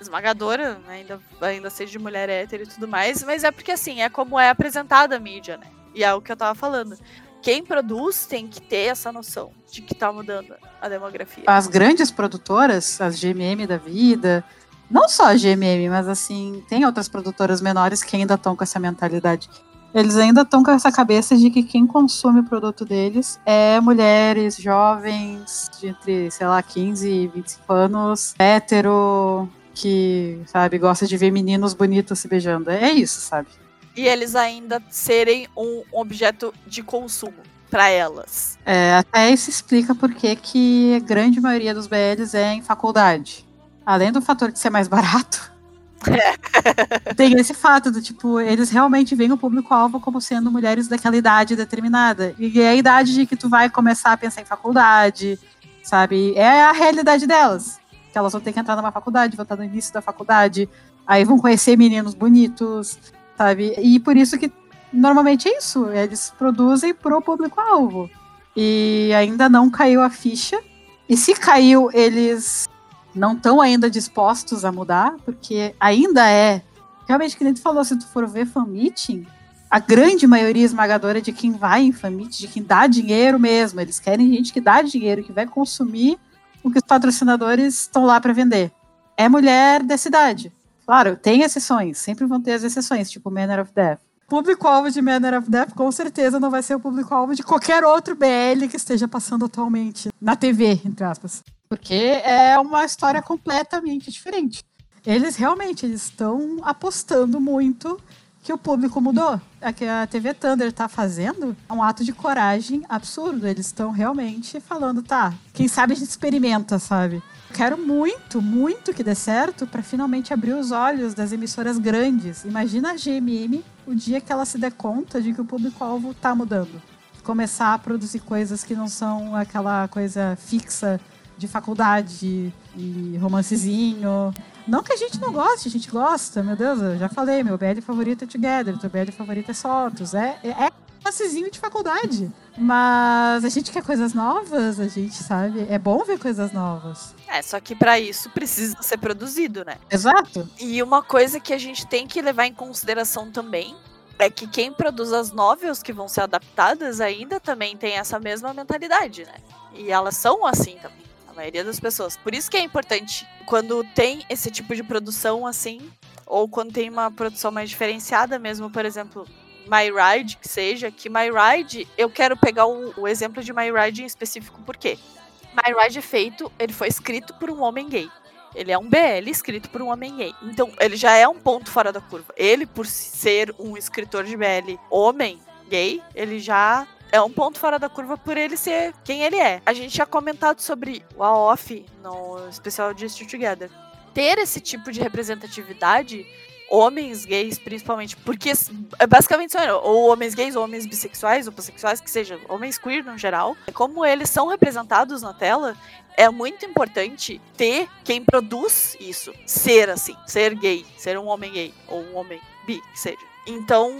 Speaker 1: esmagadora, né, ainda, ainda seja de mulher hétero e tudo mais, mas é porque assim, é como é apresentada a mídia, né? E é o que eu tava falando quem produz tem que ter essa noção de que tá mudando a demografia.
Speaker 2: As grandes produtoras, as GMM da vida, não só a GMM, mas assim, tem outras produtoras menores que ainda estão com essa mentalidade. Eles ainda estão com essa cabeça de que quem consome o produto deles é mulheres jovens, de entre, sei lá, 15 e 25 anos, hétero, que, sabe, gosta de ver meninos bonitos se beijando. É isso, sabe?
Speaker 1: E eles ainda serem um objeto de consumo para elas.
Speaker 2: É, até isso explica por que que a grande maioria dos BLs é em faculdade. Além do fator de ser mais barato, Tem esse fato do tipo, eles realmente veem o público-alvo como sendo mulheres daquela idade determinada. E é a idade de que tu vai começar a pensar em faculdade, sabe? É a realidade delas. Que elas vão ter que entrar numa faculdade, vão estar no início da faculdade, aí vão conhecer meninos bonitos, sabe? E por isso que normalmente é isso. Eles produzem pro público-alvo. E ainda não caiu a ficha. E se caiu, eles não estão ainda dispostos a mudar, porque ainda é. Realmente, que nem tu falou, se tu for ver fan meeting, a grande maioria esmagadora de quem vai em fan meeting, de quem dá dinheiro mesmo, eles querem gente que dá dinheiro, que vai consumir o que os patrocinadores estão lá para vender. É mulher dessa idade. Claro, tem exceções, sempre vão ter as exceções, tipo Manner of Death. Público-alvo de Manner of Death com certeza não vai ser o público-alvo de qualquer outro BL que esteja passando atualmente na TV, entre aspas. Porque é uma história completamente diferente. Eles realmente estão apostando muito que o público mudou. A que a TV Thunder tá fazendo é um ato de coragem absurdo. Eles estão realmente falando, tá, quem sabe a gente experimenta, sabe? Quero muito, muito que dê certo para finalmente abrir os olhos das emissoras grandes. Imagina a GMM o dia que ela se der conta de que o público-alvo tá mudando. Começar a produzir coisas que não são aquela coisa fixa de faculdade e romancezinho. Não que a gente não goste, a gente gosta, meu Deus, eu já falei, meu BL favorito é Together, teu BL favorito é Sotos. É, é, é romancezinho de faculdade. Mas a gente quer coisas novas, a gente sabe. É bom ver coisas novas.
Speaker 1: É, só que pra isso precisa ser produzido, né?
Speaker 2: Exato.
Speaker 1: E uma coisa que a gente tem que levar em consideração também é que quem produz as novels que vão ser adaptadas ainda também tem essa mesma mentalidade, né? E elas são assim também, a maioria das pessoas. Por isso que é importante quando tem esse tipo de produção assim, ou quando tem uma produção mais diferenciada mesmo, por exemplo, My Ride, que seja, que My Ride, eu quero pegar o, o exemplo de My Ride em específico, por quê? My Ride feito, ele foi escrito por um homem gay. Ele é um BL escrito por um homem gay. Então, ele já é um ponto fora da curva. Ele, por ser um escritor de BL homem gay, ele já é um ponto fora da curva por ele ser quem ele é. A gente já comentado sobre o AOF no especial de Still Together. Ter esse tipo de representatividade homens gays, principalmente, porque é basicamente são ou homens gays, ou homens bissexuais, ou homossexuais, que seja, homens queer no geral, como eles são representados na tela, é muito importante ter quem produz isso, ser assim, ser gay, ser um homem gay, ou um homem bi, que seja. Então,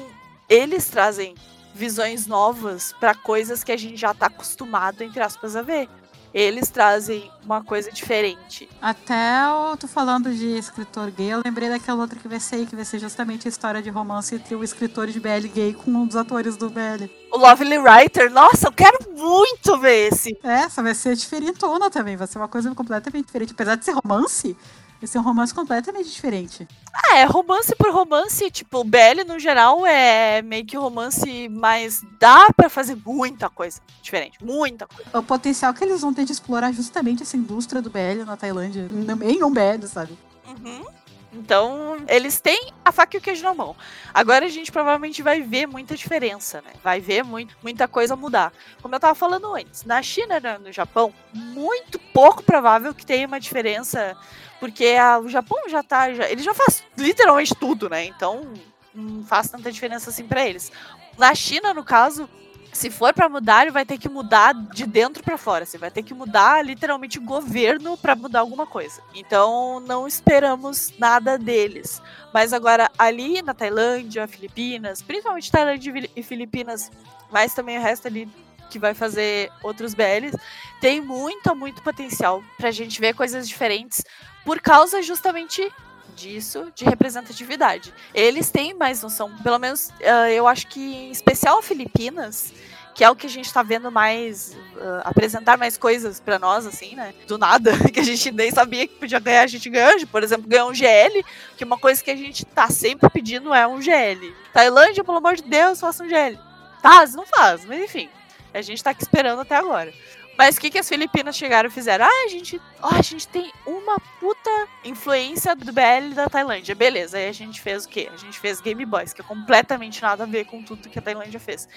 Speaker 1: eles trazem visões novas para coisas que a gente já tá acostumado, entre aspas, a ver eles trazem uma coisa diferente.
Speaker 2: Até eu tô falando de escritor gay, eu lembrei daquela outra que vai ser, que vai ser justamente a história de romance entre o escritor de BL gay com um dos atores do BL.
Speaker 1: O Lovely Writer, nossa, eu quero muito ver esse.
Speaker 2: Essa vai ser diferentona também, vai ser uma coisa completamente diferente. Apesar de ser romance, vai ser um romance completamente diferente.
Speaker 1: Ah, é romance por romance, tipo, o BL no geral é meio que romance, mas dá pra fazer muita coisa diferente, muita coisa.
Speaker 2: O potencial que eles vão ter de explorar justamente essa indústria do BL na Tailândia, em um BL, sabe?
Speaker 1: Uhum. Então, eles têm a faca e o queijo na mão. Agora a gente provavelmente vai ver muita diferença, né? Vai ver muito, muita coisa mudar. Como eu tava falando antes, na China e no Japão, muito pouco provável que tenha uma diferença, porque a- o Japão já tá. Já, ele já faz literalmente tudo, né? Então, não faz tanta diferença assim pra eles. Na China, no caso, se for pra mudar, ele vai ter que mudar de dentro pra fora. Você vai ter que mudar literalmente o governo pra mudar alguma coisa. Então, não esperamos nada deles. Mas agora, ali na Tailândia, Filipinas, principalmente Tailândia e Fili- Filipinas, mas também o resto ali que vai fazer outros BLs, tem muito, muito potencial pra gente ver coisas diferentes por causa justamente disso, de representatividade. Eles têm mais noção, pelo menos ah, eu acho que em especial Filipinas, que é o que a gente tá vendo mais ah, apresentar mais coisas pra nós assim, né? Do nada, que a gente nem sabia que podia ganhar, a gente ganhou, por exemplo, ganhou um GL, que uma coisa que a gente tá sempre pedindo é um GL. Tailândia, pelo amor de Deus, faça um GL. Faz, não faz, mas enfim. A gente tá aqui esperando até agora. Mas o que, que as Filipinas chegaram e fizeram? Ah, a gente, ó, a gente tem uma puta influência do BL da Tailândia. Beleza, aí a gente fez o quê? A gente fez Game Boys, que é completamente nada a ver com tudo que a Tailândia fez.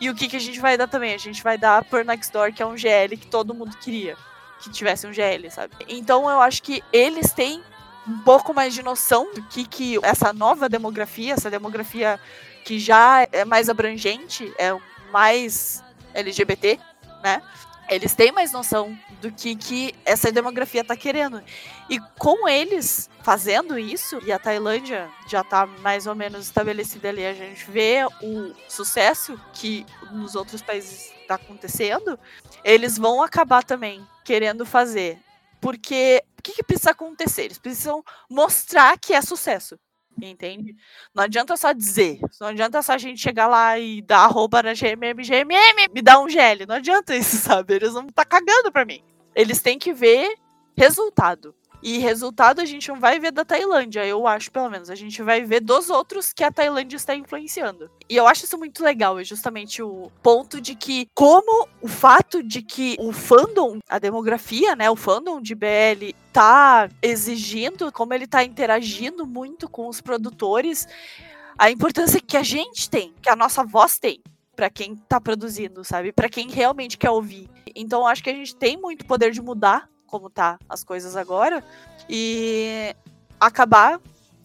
Speaker 1: E o que, que a gente vai dar também? A gente vai dar Por Next Door, que é um GL que todo mundo queria que tivesse um GL, sabe? Então eu acho que eles têm um pouco mais de noção do que, que essa nova demografia, essa demografia que já é mais abrangente, é mais LGBT, né? Eles têm mais noção do que, que essa demografia tá querendo. E com eles fazendo isso, e a Tailândia já tá mais ou menos estabelecida ali, a gente vê o sucesso que nos outros países tá acontecendo, eles vão acabar também querendo fazer. Porque o que, que precisa acontecer? Eles precisam mostrar que é sucesso. Entende? Não adianta só dizer. Não adianta só a gente chegar lá e dar arroba na GMM, GMM, me dá um GL. Não adianta isso, sabe? Eles vão estar cagando pra mim. Eles têm que ver resultado. E resultado a gente não vai ver da Tailândia, eu acho, pelo menos. A gente vai ver dos outros que a Tailândia está influenciando. E eu acho isso muito legal, é justamente o ponto de que, como o fato de que o fandom, a demografia, né, o fandom de BL tá exigindo, como ele tá interagindo muito com os produtores, a importância que a gente tem, que a nossa voz tem para quem tá produzindo, sabe? Para quem realmente quer ouvir. Então acho que a gente tem muito poder de mudar como tá as coisas agora e acabar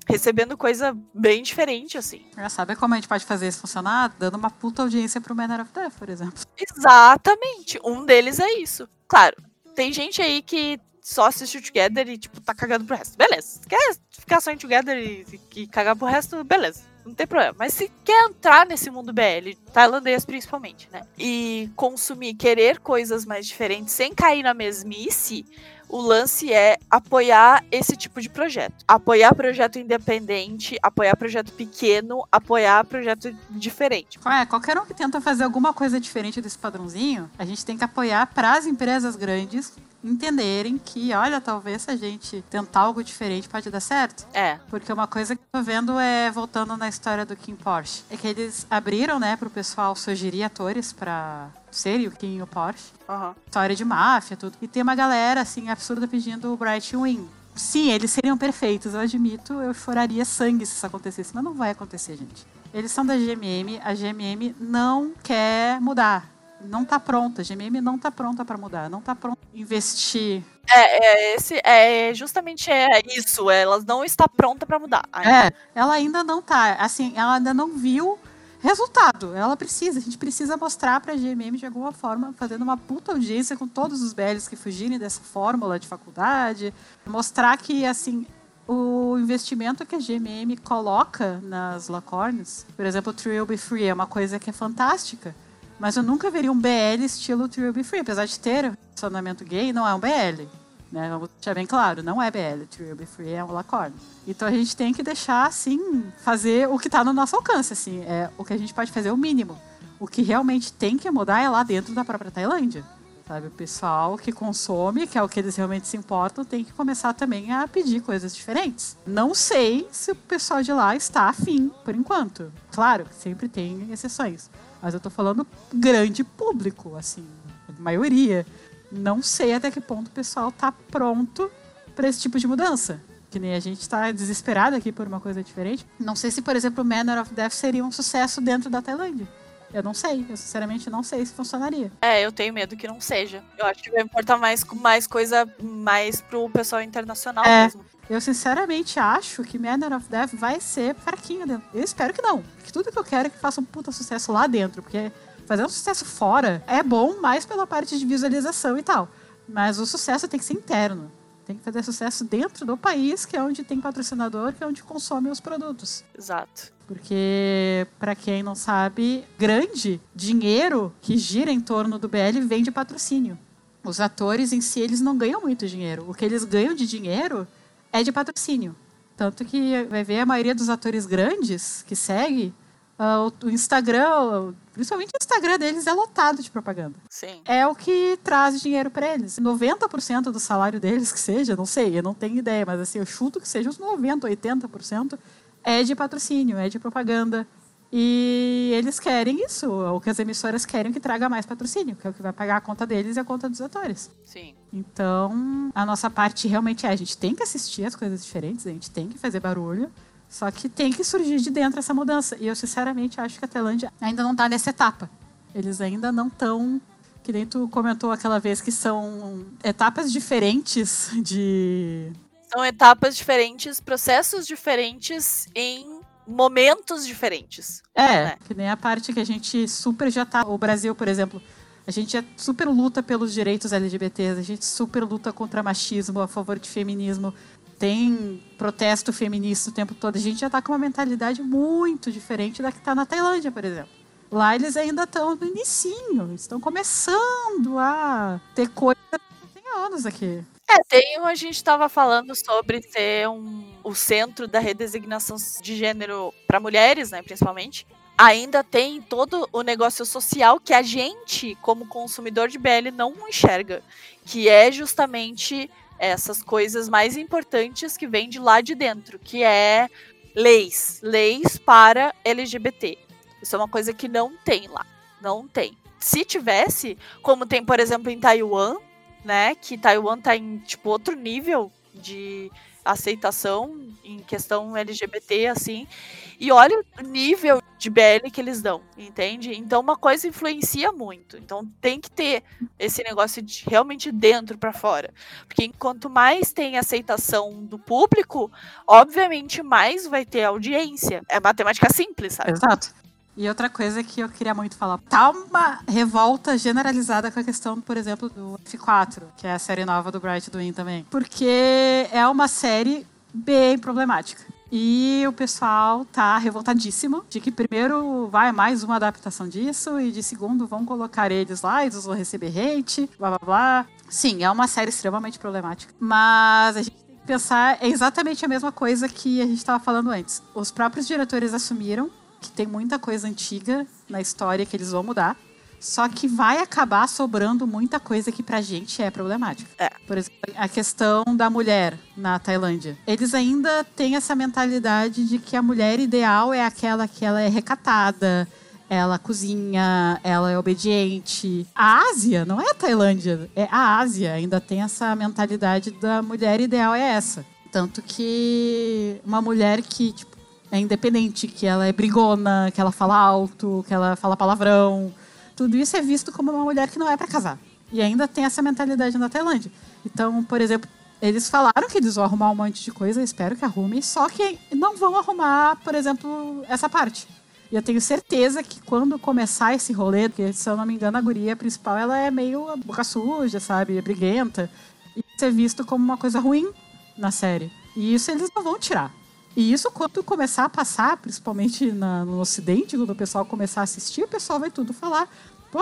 Speaker 1: recebendo coisa bem diferente assim.
Speaker 2: Já sabe como a gente pode fazer isso funcionar? Dando uma puta audiência pro Manor of Death, por exemplo.
Speaker 1: Exatamente. Um deles é isso. Claro, tem gente aí que só assiste o Together e, tipo, tá cagando pro resto. Beleza. Se quer ficar só em Together e, e cagar pro resto, beleza. Não tem problema. Mas se quer entrar nesse mundo BL, tailandês principalmente, né? E consumir, querer coisas mais diferentes sem cair na mesmice, o lance é apoiar esse tipo de projeto. Apoiar projeto independente, apoiar projeto pequeno, apoiar projeto diferente.
Speaker 2: É, qualquer um que tenta fazer alguma coisa diferente desse padrãozinho, a gente tem que apoiar para as empresas grandes entenderem que, olha, talvez se a gente tentar algo diferente pode dar certo.
Speaker 1: É.
Speaker 2: Porque uma coisa que eu tô vendo é, voltando na história do Kim Porsche, é que eles abriram, né, pro pessoal sugerir atores pra serem o Kim e o Porsche.
Speaker 1: Aham.
Speaker 2: História de máfia, tudo. E tem uma galera, assim, absurda pedindo o Bright Wing. Sim, eles seriam perfeitos, eu admito, eu choraria sangue se isso acontecesse, mas não vai acontecer, gente. Eles são da GMM, a GMM não quer mudar. Não tá pronta, a GMM não tá pronta para mudar, não tá pronta pra investir
Speaker 1: É, é, esse, é justamente é isso. Ela não está pronta pra mudar. ainda.
Speaker 2: É, ela ainda não tá. Assim, ela ainda não viu resultado. Ela precisa, a gente precisa mostrar pra GMM de alguma forma, fazendo uma puta audiência com todos os BLs que fugirem dessa fórmula de faculdade. Mostrar que, assim, o investimento que a GMM coloca nas Lacornes, por exemplo, o Trill Be Free é uma coisa que é fantástica. Mas eu nunca veria um BL estilo Trill Be Free. Apesar de ter relacionamento gay, não é um BL. Né? Vamos deixar bem claro, não é BL, Trill Be Free é um Lacorne. Então a gente tem que deixar, assim, fazer o que está no nosso alcance, assim. É, o que a gente pode fazer é o mínimo. O que realmente tem que mudar é lá dentro da própria Tailândia. Sabe, o pessoal que consome, que é o que eles realmente se importam, tem que começar também a pedir coisas diferentes. Não sei se o pessoal de lá está afim, por enquanto. Claro, sempre tem exceções. Mas eu tô falando grande público, assim, maioria. Não sei até que ponto o pessoal tá pronto para esse tipo de mudança. Que nem a gente tá desesperado aqui por uma coisa diferente. Não sei se, por exemplo, o Manor of Death seria um sucesso dentro da Tailândia. Eu não sei, eu sinceramente não sei se funcionaria.
Speaker 1: É, eu tenho medo que não seja. Eu acho que vai importar mais, mais coisa mais pro pessoal internacional
Speaker 2: É.
Speaker 1: mesmo.
Speaker 2: Eu sinceramente acho que Manor of Death vai ser fraquinho dentro. Eu espero que não. Que tudo que eu quero é que faça um puta sucesso lá dentro. Porque fazer um sucesso fora é bom mais pela parte de visualização e tal. Mas o sucesso tem que ser interno. Tem que fazer sucesso dentro do país, que é onde tem patrocinador, que é onde consome os produtos.
Speaker 1: Exato.
Speaker 2: Porque, pra quem não sabe, grande dinheiro que gira em torno do BL vem de patrocínio. Os atores em si, eles não ganham muito dinheiro. O que eles ganham de dinheiro é de patrocínio. Tanto que vai ver a maioria dos atores grandes que segue, o- o Instagram, principalmente o Instagram deles, é lotado de propaganda
Speaker 1: Sim.
Speaker 2: é o que traz dinheiro para eles. 90% do salário deles, que seja, não sei, eu não tenho ideia, mas assim, eu chuto que seja uns 90%, 80% é de patrocínio, é de propaganda. E eles querem isso, o que as emissoras querem que traga mais patrocínio, que é o que vai pagar a conta deles e a conta dos atores.
Speaker 1: Sim.
Speaker 2: Então, a nossa parte realmente é, a gente tem que assistir as coisas diferentes, a gente tem que fazer barulho, só que tem que surgir de dentro essa mudança. E eu, sinceramente, acho que a Tailândia ainda não está nessa etapa. Eles ainda não estão. Que nem tu comentou aquela vez que são etapas diferentes de.
Speaker 1: São etapas diferentes, processos diferentes em momentos diferentes.
Speaker 2: É,
Speaker 1: né?
Speaker 2: que nem a parte que a gente super já tá. O Brasil, por exemplo, a gente já super luta pelos direitos LGBTs, a gente super luta contra machismo, a favor de feminismo. Tem protesto feminista o tempo todo. A gente já tá com uma mentalidade muito diferente da que tá na Tailândia, por exemplo. Lá eles ainda estão no inicinho, estão começando a ter coisa tem anos aqui.
Speaker 1: É, tem, a gente estava falando sobre ser um, o centro da redesignação de gênero para mulheres, né, principalmente. Ainda tem todo o negócio social que a gente, como consumidor de BL, não enxerga, que é justamente essas coisas mais importantes que vêm de lá de dentro, que é leis, leis para LGBT. Isso é uma coisa que não tem lá, não tem. Se tivesse, como tem, por exemplo, em Taiwan, né, que Taiwan tá em tipo outro nível de aceitação em questão LGBT assim. E olha o nível de BL que eles dão, entende? Então uma coisa influencia muito. Então tem que ter esse negócio de realmente dentro para fora. Porque quanto mais tem aceitação do público, obviamente mais vai ter audiência. É matemática simples, sabe?
Speaker 2: Exato. E outra coisa que eu queria muito falar. Tá uma revolta generalizada com a questão, por exemplo, do F4, que é a série nova do Bright Twin também. Porque é uma série bem problemática. E o pessoal tá revoltadíssimo de que primeiro vai mais uma adaptação disso e de segundo vão colocar eles lá, eles vão receber hate, blá blá blá. Sim, é uma série extremamente problemática. Mas a gente tem que pensar é exatamente a mesma coisa que a gente estava falando antes. Os próprios diretores assumiram que tem muita coisa antiga na história que eles vão mudar. Só que vai acabar sobrando muita coisa que pra gente é problemática.
Speaker 1: É.
Speaker 2: Por exemplo, a questão da mulher na Tailândia. Eles ainda têm essa mentalidade de que a mulher ideal é aquela que ela é recatada, ela cozinha, ela é obediente. A Ásia, não é a Tailândia, é a Ásia. Ainda tem essa mentalidade da mulher ideal é essa. Tanto que uma mulher que, tipo, é independente, que ela é brigona, que ela fala alto, que ela fala palavrão. Tudo isso é visto como uma mulher que não é para casar. E ainda tem essa mentalidade na Tailândia. Então, por exemplo, eles falaram que eles vão arrumar um monte de coisa, espero que arrumem, só que não vão arrumar, por exemplo, essa parte. E eu tenho certeza que quando começar esse rolê, porque se eu não me engano, a guria principal ela é meio boca suja, sabe? Briguenta. E isso é visto como uma coisa ruim na série. E isso eles não vão tirar. E isso, quando começar a passar, principalmente na- no Ocidente, quando o pessoal começar a assistir, o pessoal vai tudo falar, pô,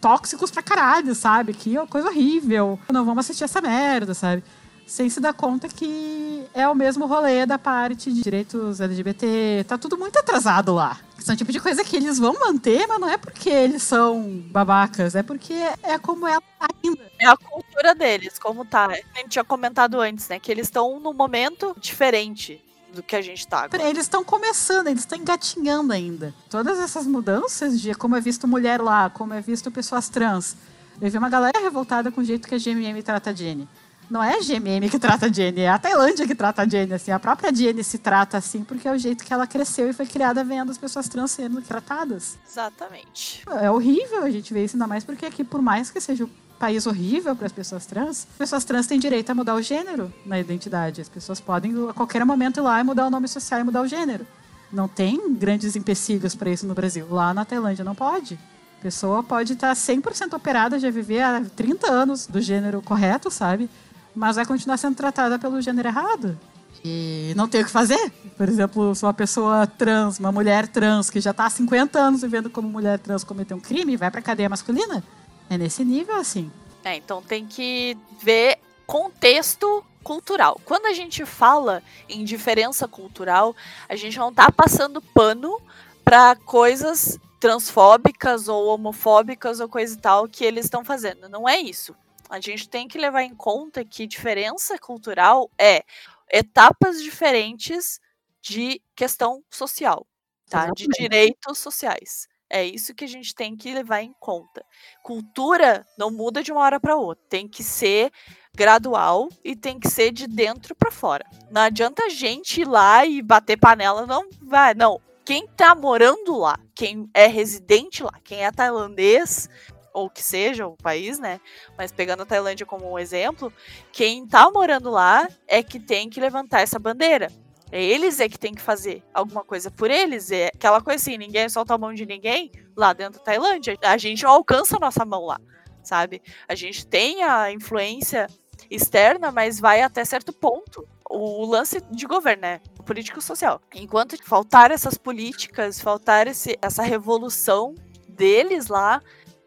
Speaker 2: tóxicos pra caralho, sabe? Que é coisa horrível. Não vamos assistir essa merda, sabe? Sem se dar conta que é o mesmo rolê da parte de direitos LGBT. Tá tudo muito atrasado lá. São tipo de coisa que eles vão manter, mas não é porque eles são babacas, é porque é como ela ainda.
Speaker 1: É a cultura deles, como tá. A gente tinha comentado antes, né? Que eles estão num momento diferente do que a gente tá agora.
Speaker 2: Eles estão começando, eles estão engatinhando ainda. Todas essas mudanças de como é visto mulher lá, como é visto pessoas trans. Eu vi uma galera revoltada com o jeito que a GMM trata a Jenny. Não é a GMM que trata a Jenny, é a Tailândia que trata a Jenny, assim. A própria Jenny se trata assim porque é o jeito que ela cresceu e foi criada vendo as pessoas trans sendo tratadas.
Speaker 1: Exatamente.
Speaker 2: É horrível a gente ver isso, ainda mais porque aqui, por mais que seja um país horrível para as pessoas trans, as pessoas trans têm direito a mudar o gênero na identidade. As pessoas podem, a qualquer momento, ir lá e mudar o nome social e mudar o gênero. Não tem grandes empecilhos para isso no Brasil. Lá na Tailândia não pode. A pessoa pode estar 100% operada, já viver há 30 anos do gênero correto, sabe? Mas vai continuar sendo tratada pelo gênero errado. E não tem o que fazer. Por exemplo, se uma pessoa trans, uma mulher trans, que já está há 50 anos vivendo como mulher trans cometeu um crime, vai para cadeia masculina. É nesse nível, assim.
Speaker 1: É, então tem que ver contexto cultural. Quando a gente fala em diferença cultural, a gente não tá passando pano para coisas transfóbicas ou homofóbicas ou coisa e tal que eles estão fazendo. Não é isso. A gente tem que levar em conta que diferença cultural é etapas diferentes de questão social, tá? De
Speaker 2: Exatamente.
Speaker 1: direitos sociais. É isso que a gente tem que levar em conta. Cultura não muda de uma hora para outra. Tem que ser gradual e tem que ser de dentro para fora. Não adianta a gente ir lá e bater panela, não vai, não. Quem tá morando lá, quem é residente lá, quem é tailandês, ou que seja o país, né? Mas pegando a Tailândia como um exemplo, quem tá morando lá é que tem que levantar essa bandeira. É eles é que tem que fazer alguma coisa por eles. É aquela coisa assim, ninguém solta a mão de ninguém lá dentro da Tailândia. A gente não alcança a nossa mão lá, sabe? A gente tem a influência externa, mas vai até certo ponto. O lance de governo, né? O político social. Enquanto faltar essas políticas, faltar esse, essa revolução deles lá,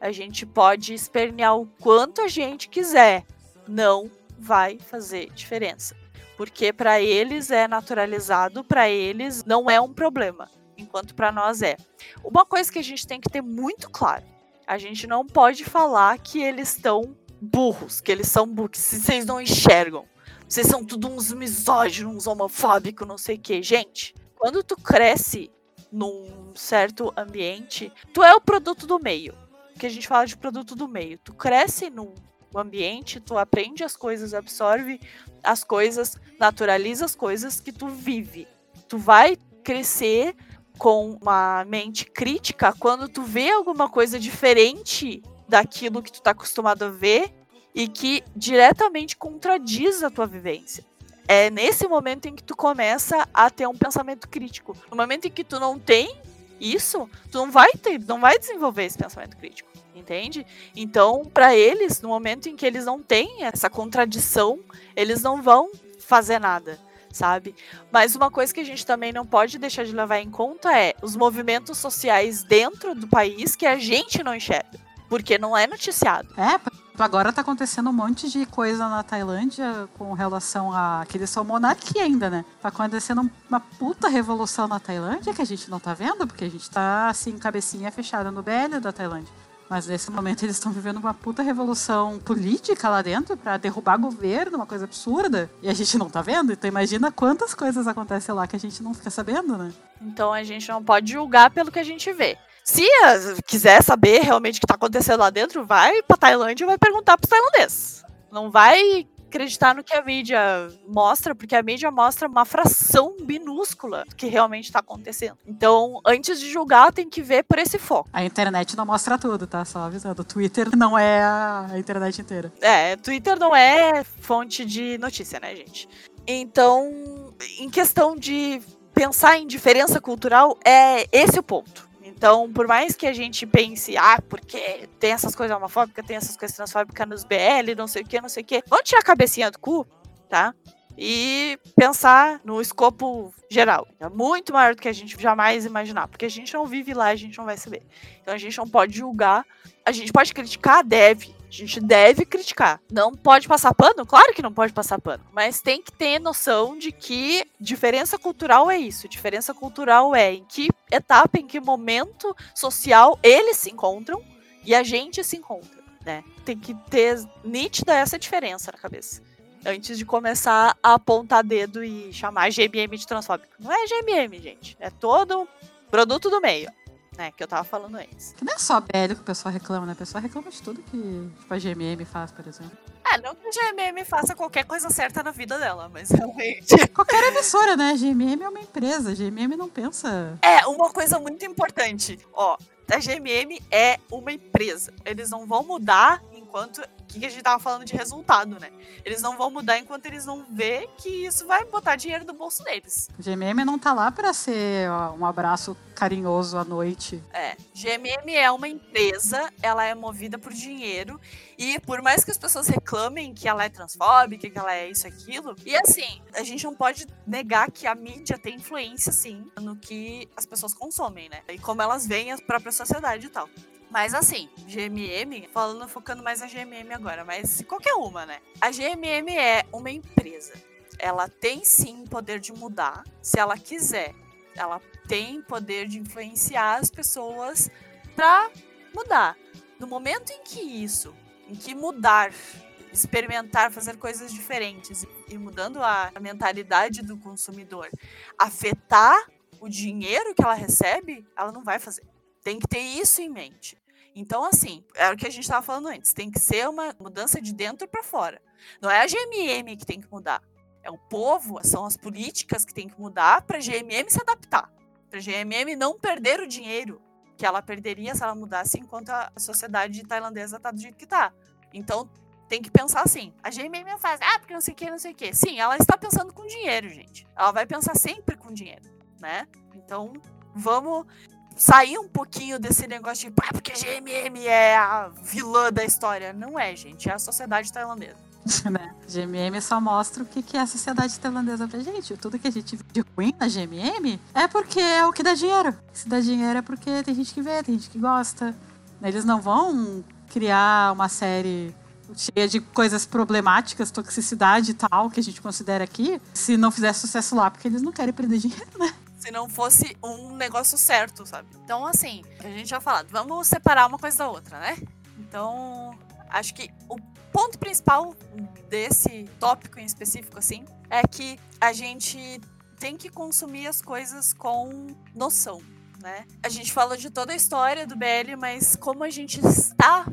Speaker 1: a gente pode espernear o quanto a gente quiser. Não vai fazer diferença. Porque para eles é naturalizado, para eles não é um problema, enquanto para nós é. Uma coisa que a gente tem que ter muito claro: a gente não pode falar que eles estão burros, que eles são burros, que vocês não enxergam. Vocês são tudo uns misóginos, uns homofóbicos, não sei o que. Gente, quando tu cresce num certo ambiente, tu é o produto do meio. Que a gente fala de produto do meio. Tu cresce num ambiente, tu aprende as coisas, absorve as coisas, naturaliza as coisas que tu vive. Tu vai crescer com uma mente crítica quando tu vê alguma coisa diferente daquilo que tu tá acostumado a ver e que diretamente contradiz a tua vivência. É nesse momento em que tu começa a ter um pensamento crítico. No momento em que tu não tem isso, tu não vai ter, não vai desenvolver esse pensamento crítico, entende? Então, para eles, no momento em que eles não têm essa contradição, eles não vão fazer nada, sabe? Mas uma coisa que a gente também não pode deixar de levar em conta é os movimentos sociais dentro do país que a gente não enxerga, porque não é noticiado.
Speaker 2: É, agora tá acontecendo um monte de coisa na Tailândia com relação a. que eles monarquia ainda, né? Tá acontecendo uma puta revolução na Tailândia que a gente não tá vendo, porque a gente tá assim, cabecinha fechada no BL da Tailândia. Mas nesse momento eles estão vivendo uma puta revolução política lá dentro pra derrubar governo, uma coisa absurda. E a gente não tá vendo. Então imagina quantas coisas acontecem lá que a gente não fica sabendo, né?
Speaker 1: Então a gente não pode julgar pelo que a gente vê. Se ah, quiser saber realmente o que tá acontecendo lá dentro, vai pra Tailândia e vai perguntar pros tailandeses. Não vai acreditar no que a mídia mostra, porque a mídia mostra uma fração minúscula do que realmente tá acontecendo. Então, antes de julgar, tem que ver por esse foco.
Speaker 2: A internet não mostra tudo, tá? Só avisando. O Twitter não é a a internet inteira.
Speaker 1: É, Twitter não é fonte de notícia, né, gente? Então, em questão de pensar em diferença cultural, é esse o ponto. Então, por mais que a gente pense, ah, porque tem essas coisas homofóbicas, tem essas coisas transfóbicas nos BL, não sei o que, não sei o que. Vamos tirar a cabecinha do cu, tá? E pensar no escopo geral. É muito maior do que a gente jamais imaginar. Porque a gente não vive lá, a gente não vai saber. Então a gente não pode julgar. A gente pode criticar, deve. A gente deve criticar. Não pode passar pano? Claro que não pode passar pano. Mas tem que ter noção de que diferença cultural é isso. Diferença cultural é em que etapa, em que momento social eles se encontram e a gente se encontra, né? Tem que ter nítida essa diferença na cabeça. Antes de começar a apontar dedo e chamar GMM de transfóbico. Não é GMM, gente. É todo produto do meio, né? Que eu tava falando antes.
Speaker 2: Que não é só BL que o pessoal reclama, né? O pessoal reclama de tudo que tipo, a GMM faz, por exemplo.
Speaker 1: É, não que a GMM faça qualquer coisa certa na vida dela, mas realmente.
Speaker 2: Qualquer emissora, né? GMM é uma empresa. GMM não pensa.
Speaker 1: É, uma coisa muito importante. Ó, a GMM é uma empresa. Eles não vão mudar enquanto. O que a gente tava falando de resultado, né? Eles não vão mudar enquanto eles não vê que isso vai botar dinheiro no bolso deles.
Speaker 2: GMM não tá lá pra ser ó, um abraço carinhoso à noite.
Speaker 1: É, GMM é uma empresa, ela é movida por dinheiro e por mais que as pessoas reclamem que ela é transfóbica, que ela é isso aquilo, e assim, a gente não pode negar que a mídia tem influência sim no que as pessoas consomem, né? E como elas veem a própria sociedade e tal. Mas assim, GMM, falando, focando mais na GMM agora, mas qualquer uma, né? A GMM é uma empresa. Ela tem sim poder de mudar, se ela quiser. Ela tem poder de influenciar as pessoas pra mudar. No momento em que isso, em que mudar, experimentar, fazer coisas diferentes e mudando a mentalidade do consumidor, afetar o dinheiro que ela recebe, ela não vai fazer. Tem que ter isso em mente. Então, assim, é o que a gente estava falando antes. Tem que ser uma mudança de dentro para fora. Não é a GMM que tem que mudar. É o povo, são as políticas que tem que mudar para a GMM se adaptar. Para a GMM não perder o dinheiro que ela perderia se ela mudasse enquanto a sociedade tailandesa tá do jeito que tá. Então, tem que pensar assim. A GMM faz, ah, porque não sei o que, não sei o que. Sim, ela está pensando com dinheiro, gente. Ela vai pensar sempre com dinheiro, né? Então, vamos sair um pouquinho desse negócio de, ah, porque GMM é a vilã da história. Não é, gente. É a sociedade tailandesa.
Speaker 2: né? GMM só mostra o que que é a sociedade tailandesa pra gente. Tudo que a gente vê de ruim na GMM é porque é o que dá dinheiro. Se dá dinheiro é porque tem gente que vê, tem gente que gosta. Eles não vão criar uma série cheia de coisas problemáticas, toxicidade e tal, que a gente considera aqui, se não fizer sucesso lá, porque eles não querem perder dinheiro, né?
Speaker 1: Se não fosse um negócio certo, sabe? Então, assim, a gente já falado, vamos separar uma coisa da outra, né? Então, acho que o ponto principal desse tópico em específico, assim, é que a gente tem que consumir as coisas com noção, né? A gente fala de toda a história do BL, mas como a gente está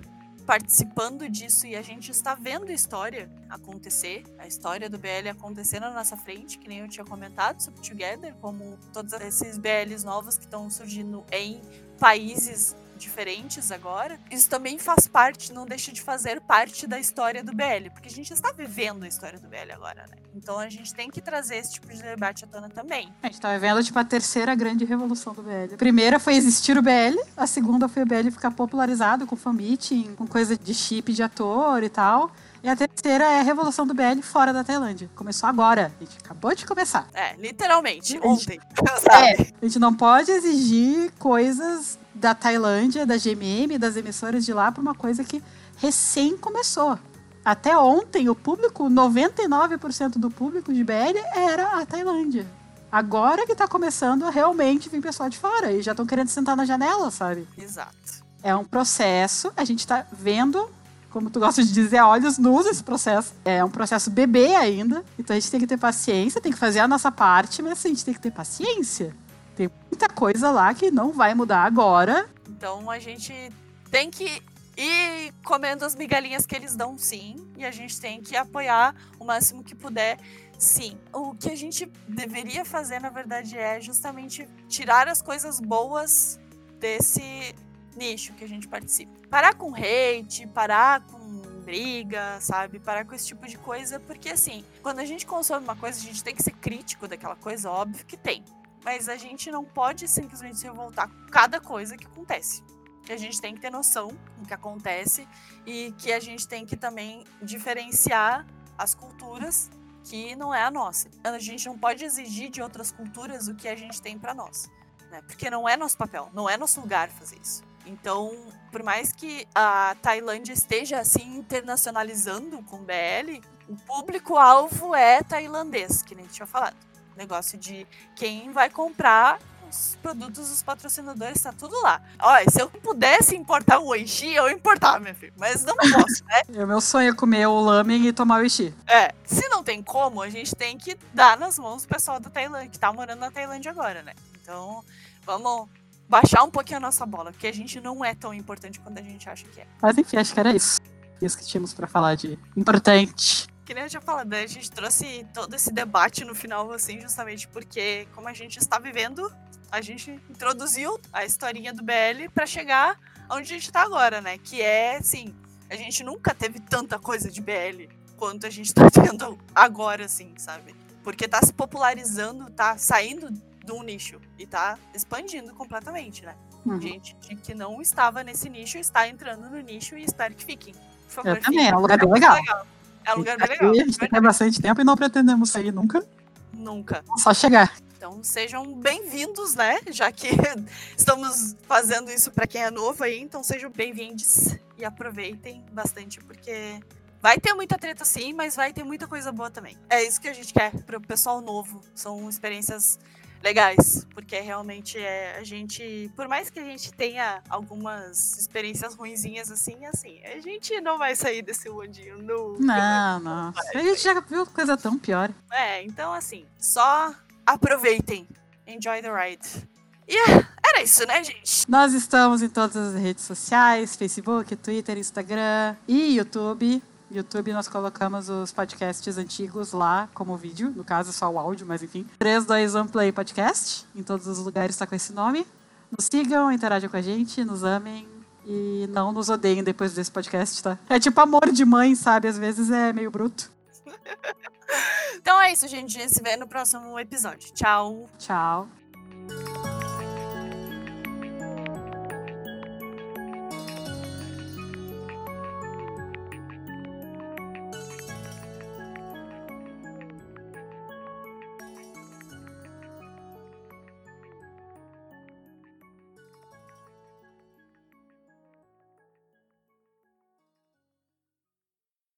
Speaker 1: participando disso e a gente está vendo a história acontecer, a história do BL acontecendo na nossa frente, que nem eu tinha comentado sobre Together, como todos esses BLs novos que estão surgindo em países diferentes agora, isso também faz parte, não deixa de fazer parte da história do BL, porque a gente está vivendo a história do BL agora, né? Então a gente tem que trazer esse tipo de debate à tona também.
Speaker 2: A gente tá vivendo, tipo, a terceira grande revolução do BL. A primeira foi existir o BL, a segunda foi o BL ficar popularizado com fanmeeting, com coisa de chip de ator e tal. E a terceira é a revolução do BL fora da Tailândia. Começou agora. A gente acabou de começar.
Speaker 1: É, literalmente, ontem.
Speaker 2: É, a gente não pode exigir coisas da Tailândia, da GMM, das emissoras de lá, para uma coisa que recém começou. Até ontem, o público, 99% do público de BL era a Tailândia. Agora que tá começando a realmente vir pessoal de fora e já estão querendo sentar na janela, sabe?
Speaker 1: Exato.
Speaker 2: É um processo, a gente tá vendo, como tu gosta de dizer, olhos nus esse processo. É um processo bebê ainda, então a gente tem que ter paciência, tem que fazer a nossa parte, mas a gente tem que ter paciência. Tem muita coisa lá que não vai mudar agora.
Speaker 1: Então a gente tem que ir comendo as migalhinhas que eles dão, sim. E a gente tem que apoiar o máximo que puder, sim. O que a gente deveria fazer, na verdade, é justamente tirar as coisas boas desse nicho que a gente participa. Parar com hate, parar com briga, sabe? Parar com esse tipo de coisa, porque assim, quando a gente consome uma coisa, a gente tem que ser crítico daquela coisa, óbvio que tem. Mas a gente não pode simplesmente se revoltar com cada coisa que acontece. A gente tem que ter noção do que acontece e que a gente tem que também diferenciar as culturas que não é a nossa. A gente não pode exigir de outras culturas o que a gente tem para nós, né? Porque não é nosso papel, não é nosso lugar fazer isso. Então, por mais que a Tailândia esteja assim internacionalizando com BL, o público-alvo é tailandês, que nem tinha falado. Negócio de quem vai comprar os produtos dos patrocinadores, tá tudo lá. Olha, se eu pudesse importar um Oishi, eu importava, minha filha. Mas não posso, né?
Speaker 2: É o meu sonho é comer o lamen e tomar o ishi.
Speaker 1: É, se não tem como, a gente tem que dar nas mãos do pessoal da Tailândia, que tá morando na Tailândia agora, né? Então, vamos baixar um pouquinho a nossa bola, porque a gente não é tão importante quanto a gente acha que é.
Speaker 2: Mas enfim, acho que era isso. Isso que tínhamos pra falar de importante.
Speaker 1: Que nem eu tinha falado, né? a gente trouxe todo esse debate no final, assim, justamente porque, como a gente está vivendo, a gente introduziu a historinha do BL pra chegar onde a gente tá agora, né? Que é, assim, a gente nunca teve tanta coisa de BL quanto a gente tá tendo agora, assim, sabe? Porque tá se popularizando, tá saindo de um nicho e tá expandindo completamente, né?
Speaker 2: Uhum.
Speaker 1: Gente que não estava nesse nicho está entrando no nicho e espero que fiquem. Por favor,
Speaker 2: Eu também, é um lugar bem
Speaker 1: muito
Speaker 2: legal.
Speaker 1: É um lugar bem legal.
Speaker 2: a gente tem bastante tempo e não pretendemos sair nunca.
Speaker 1: Nunca.
Speaker 2: Só chegar.
Speaker 1: Então sejam bem-vindos, né? Já que estamos fazendo isso para quem é novo aí, então sejam bem-vindos e aproveitem bastante, porque vai ter muita treta sim, mas vai ter muita coisa boa também. É isso que a gente quer pro pessoal novo. São experiências legais, porque realmente é a gente, por mais que a gente tenha algumas experiências ruinzinhas assim, assim, a gente não vai sair desse mundinho nunca.
Speaker 2: Não, não. A gente já viu coisa tão pior.
Speaker 1: É, então assim, só aproveitem. Enjoy the ride. E é, era isso, né, gente?
Speaker 2: Nós estamos em todas as redes sociais: Facebook, Twitter, Instagram e YouTube. YouTube nós colocamos os podcasts antigos lá como vídeo, no caso só o áudio, mas enfim. 3, 2, 1 Play Podcast. Em todos os lugares está com esse nome. Nos sigam, interajam com a gente, nos amem e não nos odeiem depois desse podcast, tá? É tipo amor de mãe, sabe? Às vezes é meio bruto.
Speaker 1: Então é isso, gente. A gente se vê no próximo episódio. Tchau.
Speaker 2: Tchau.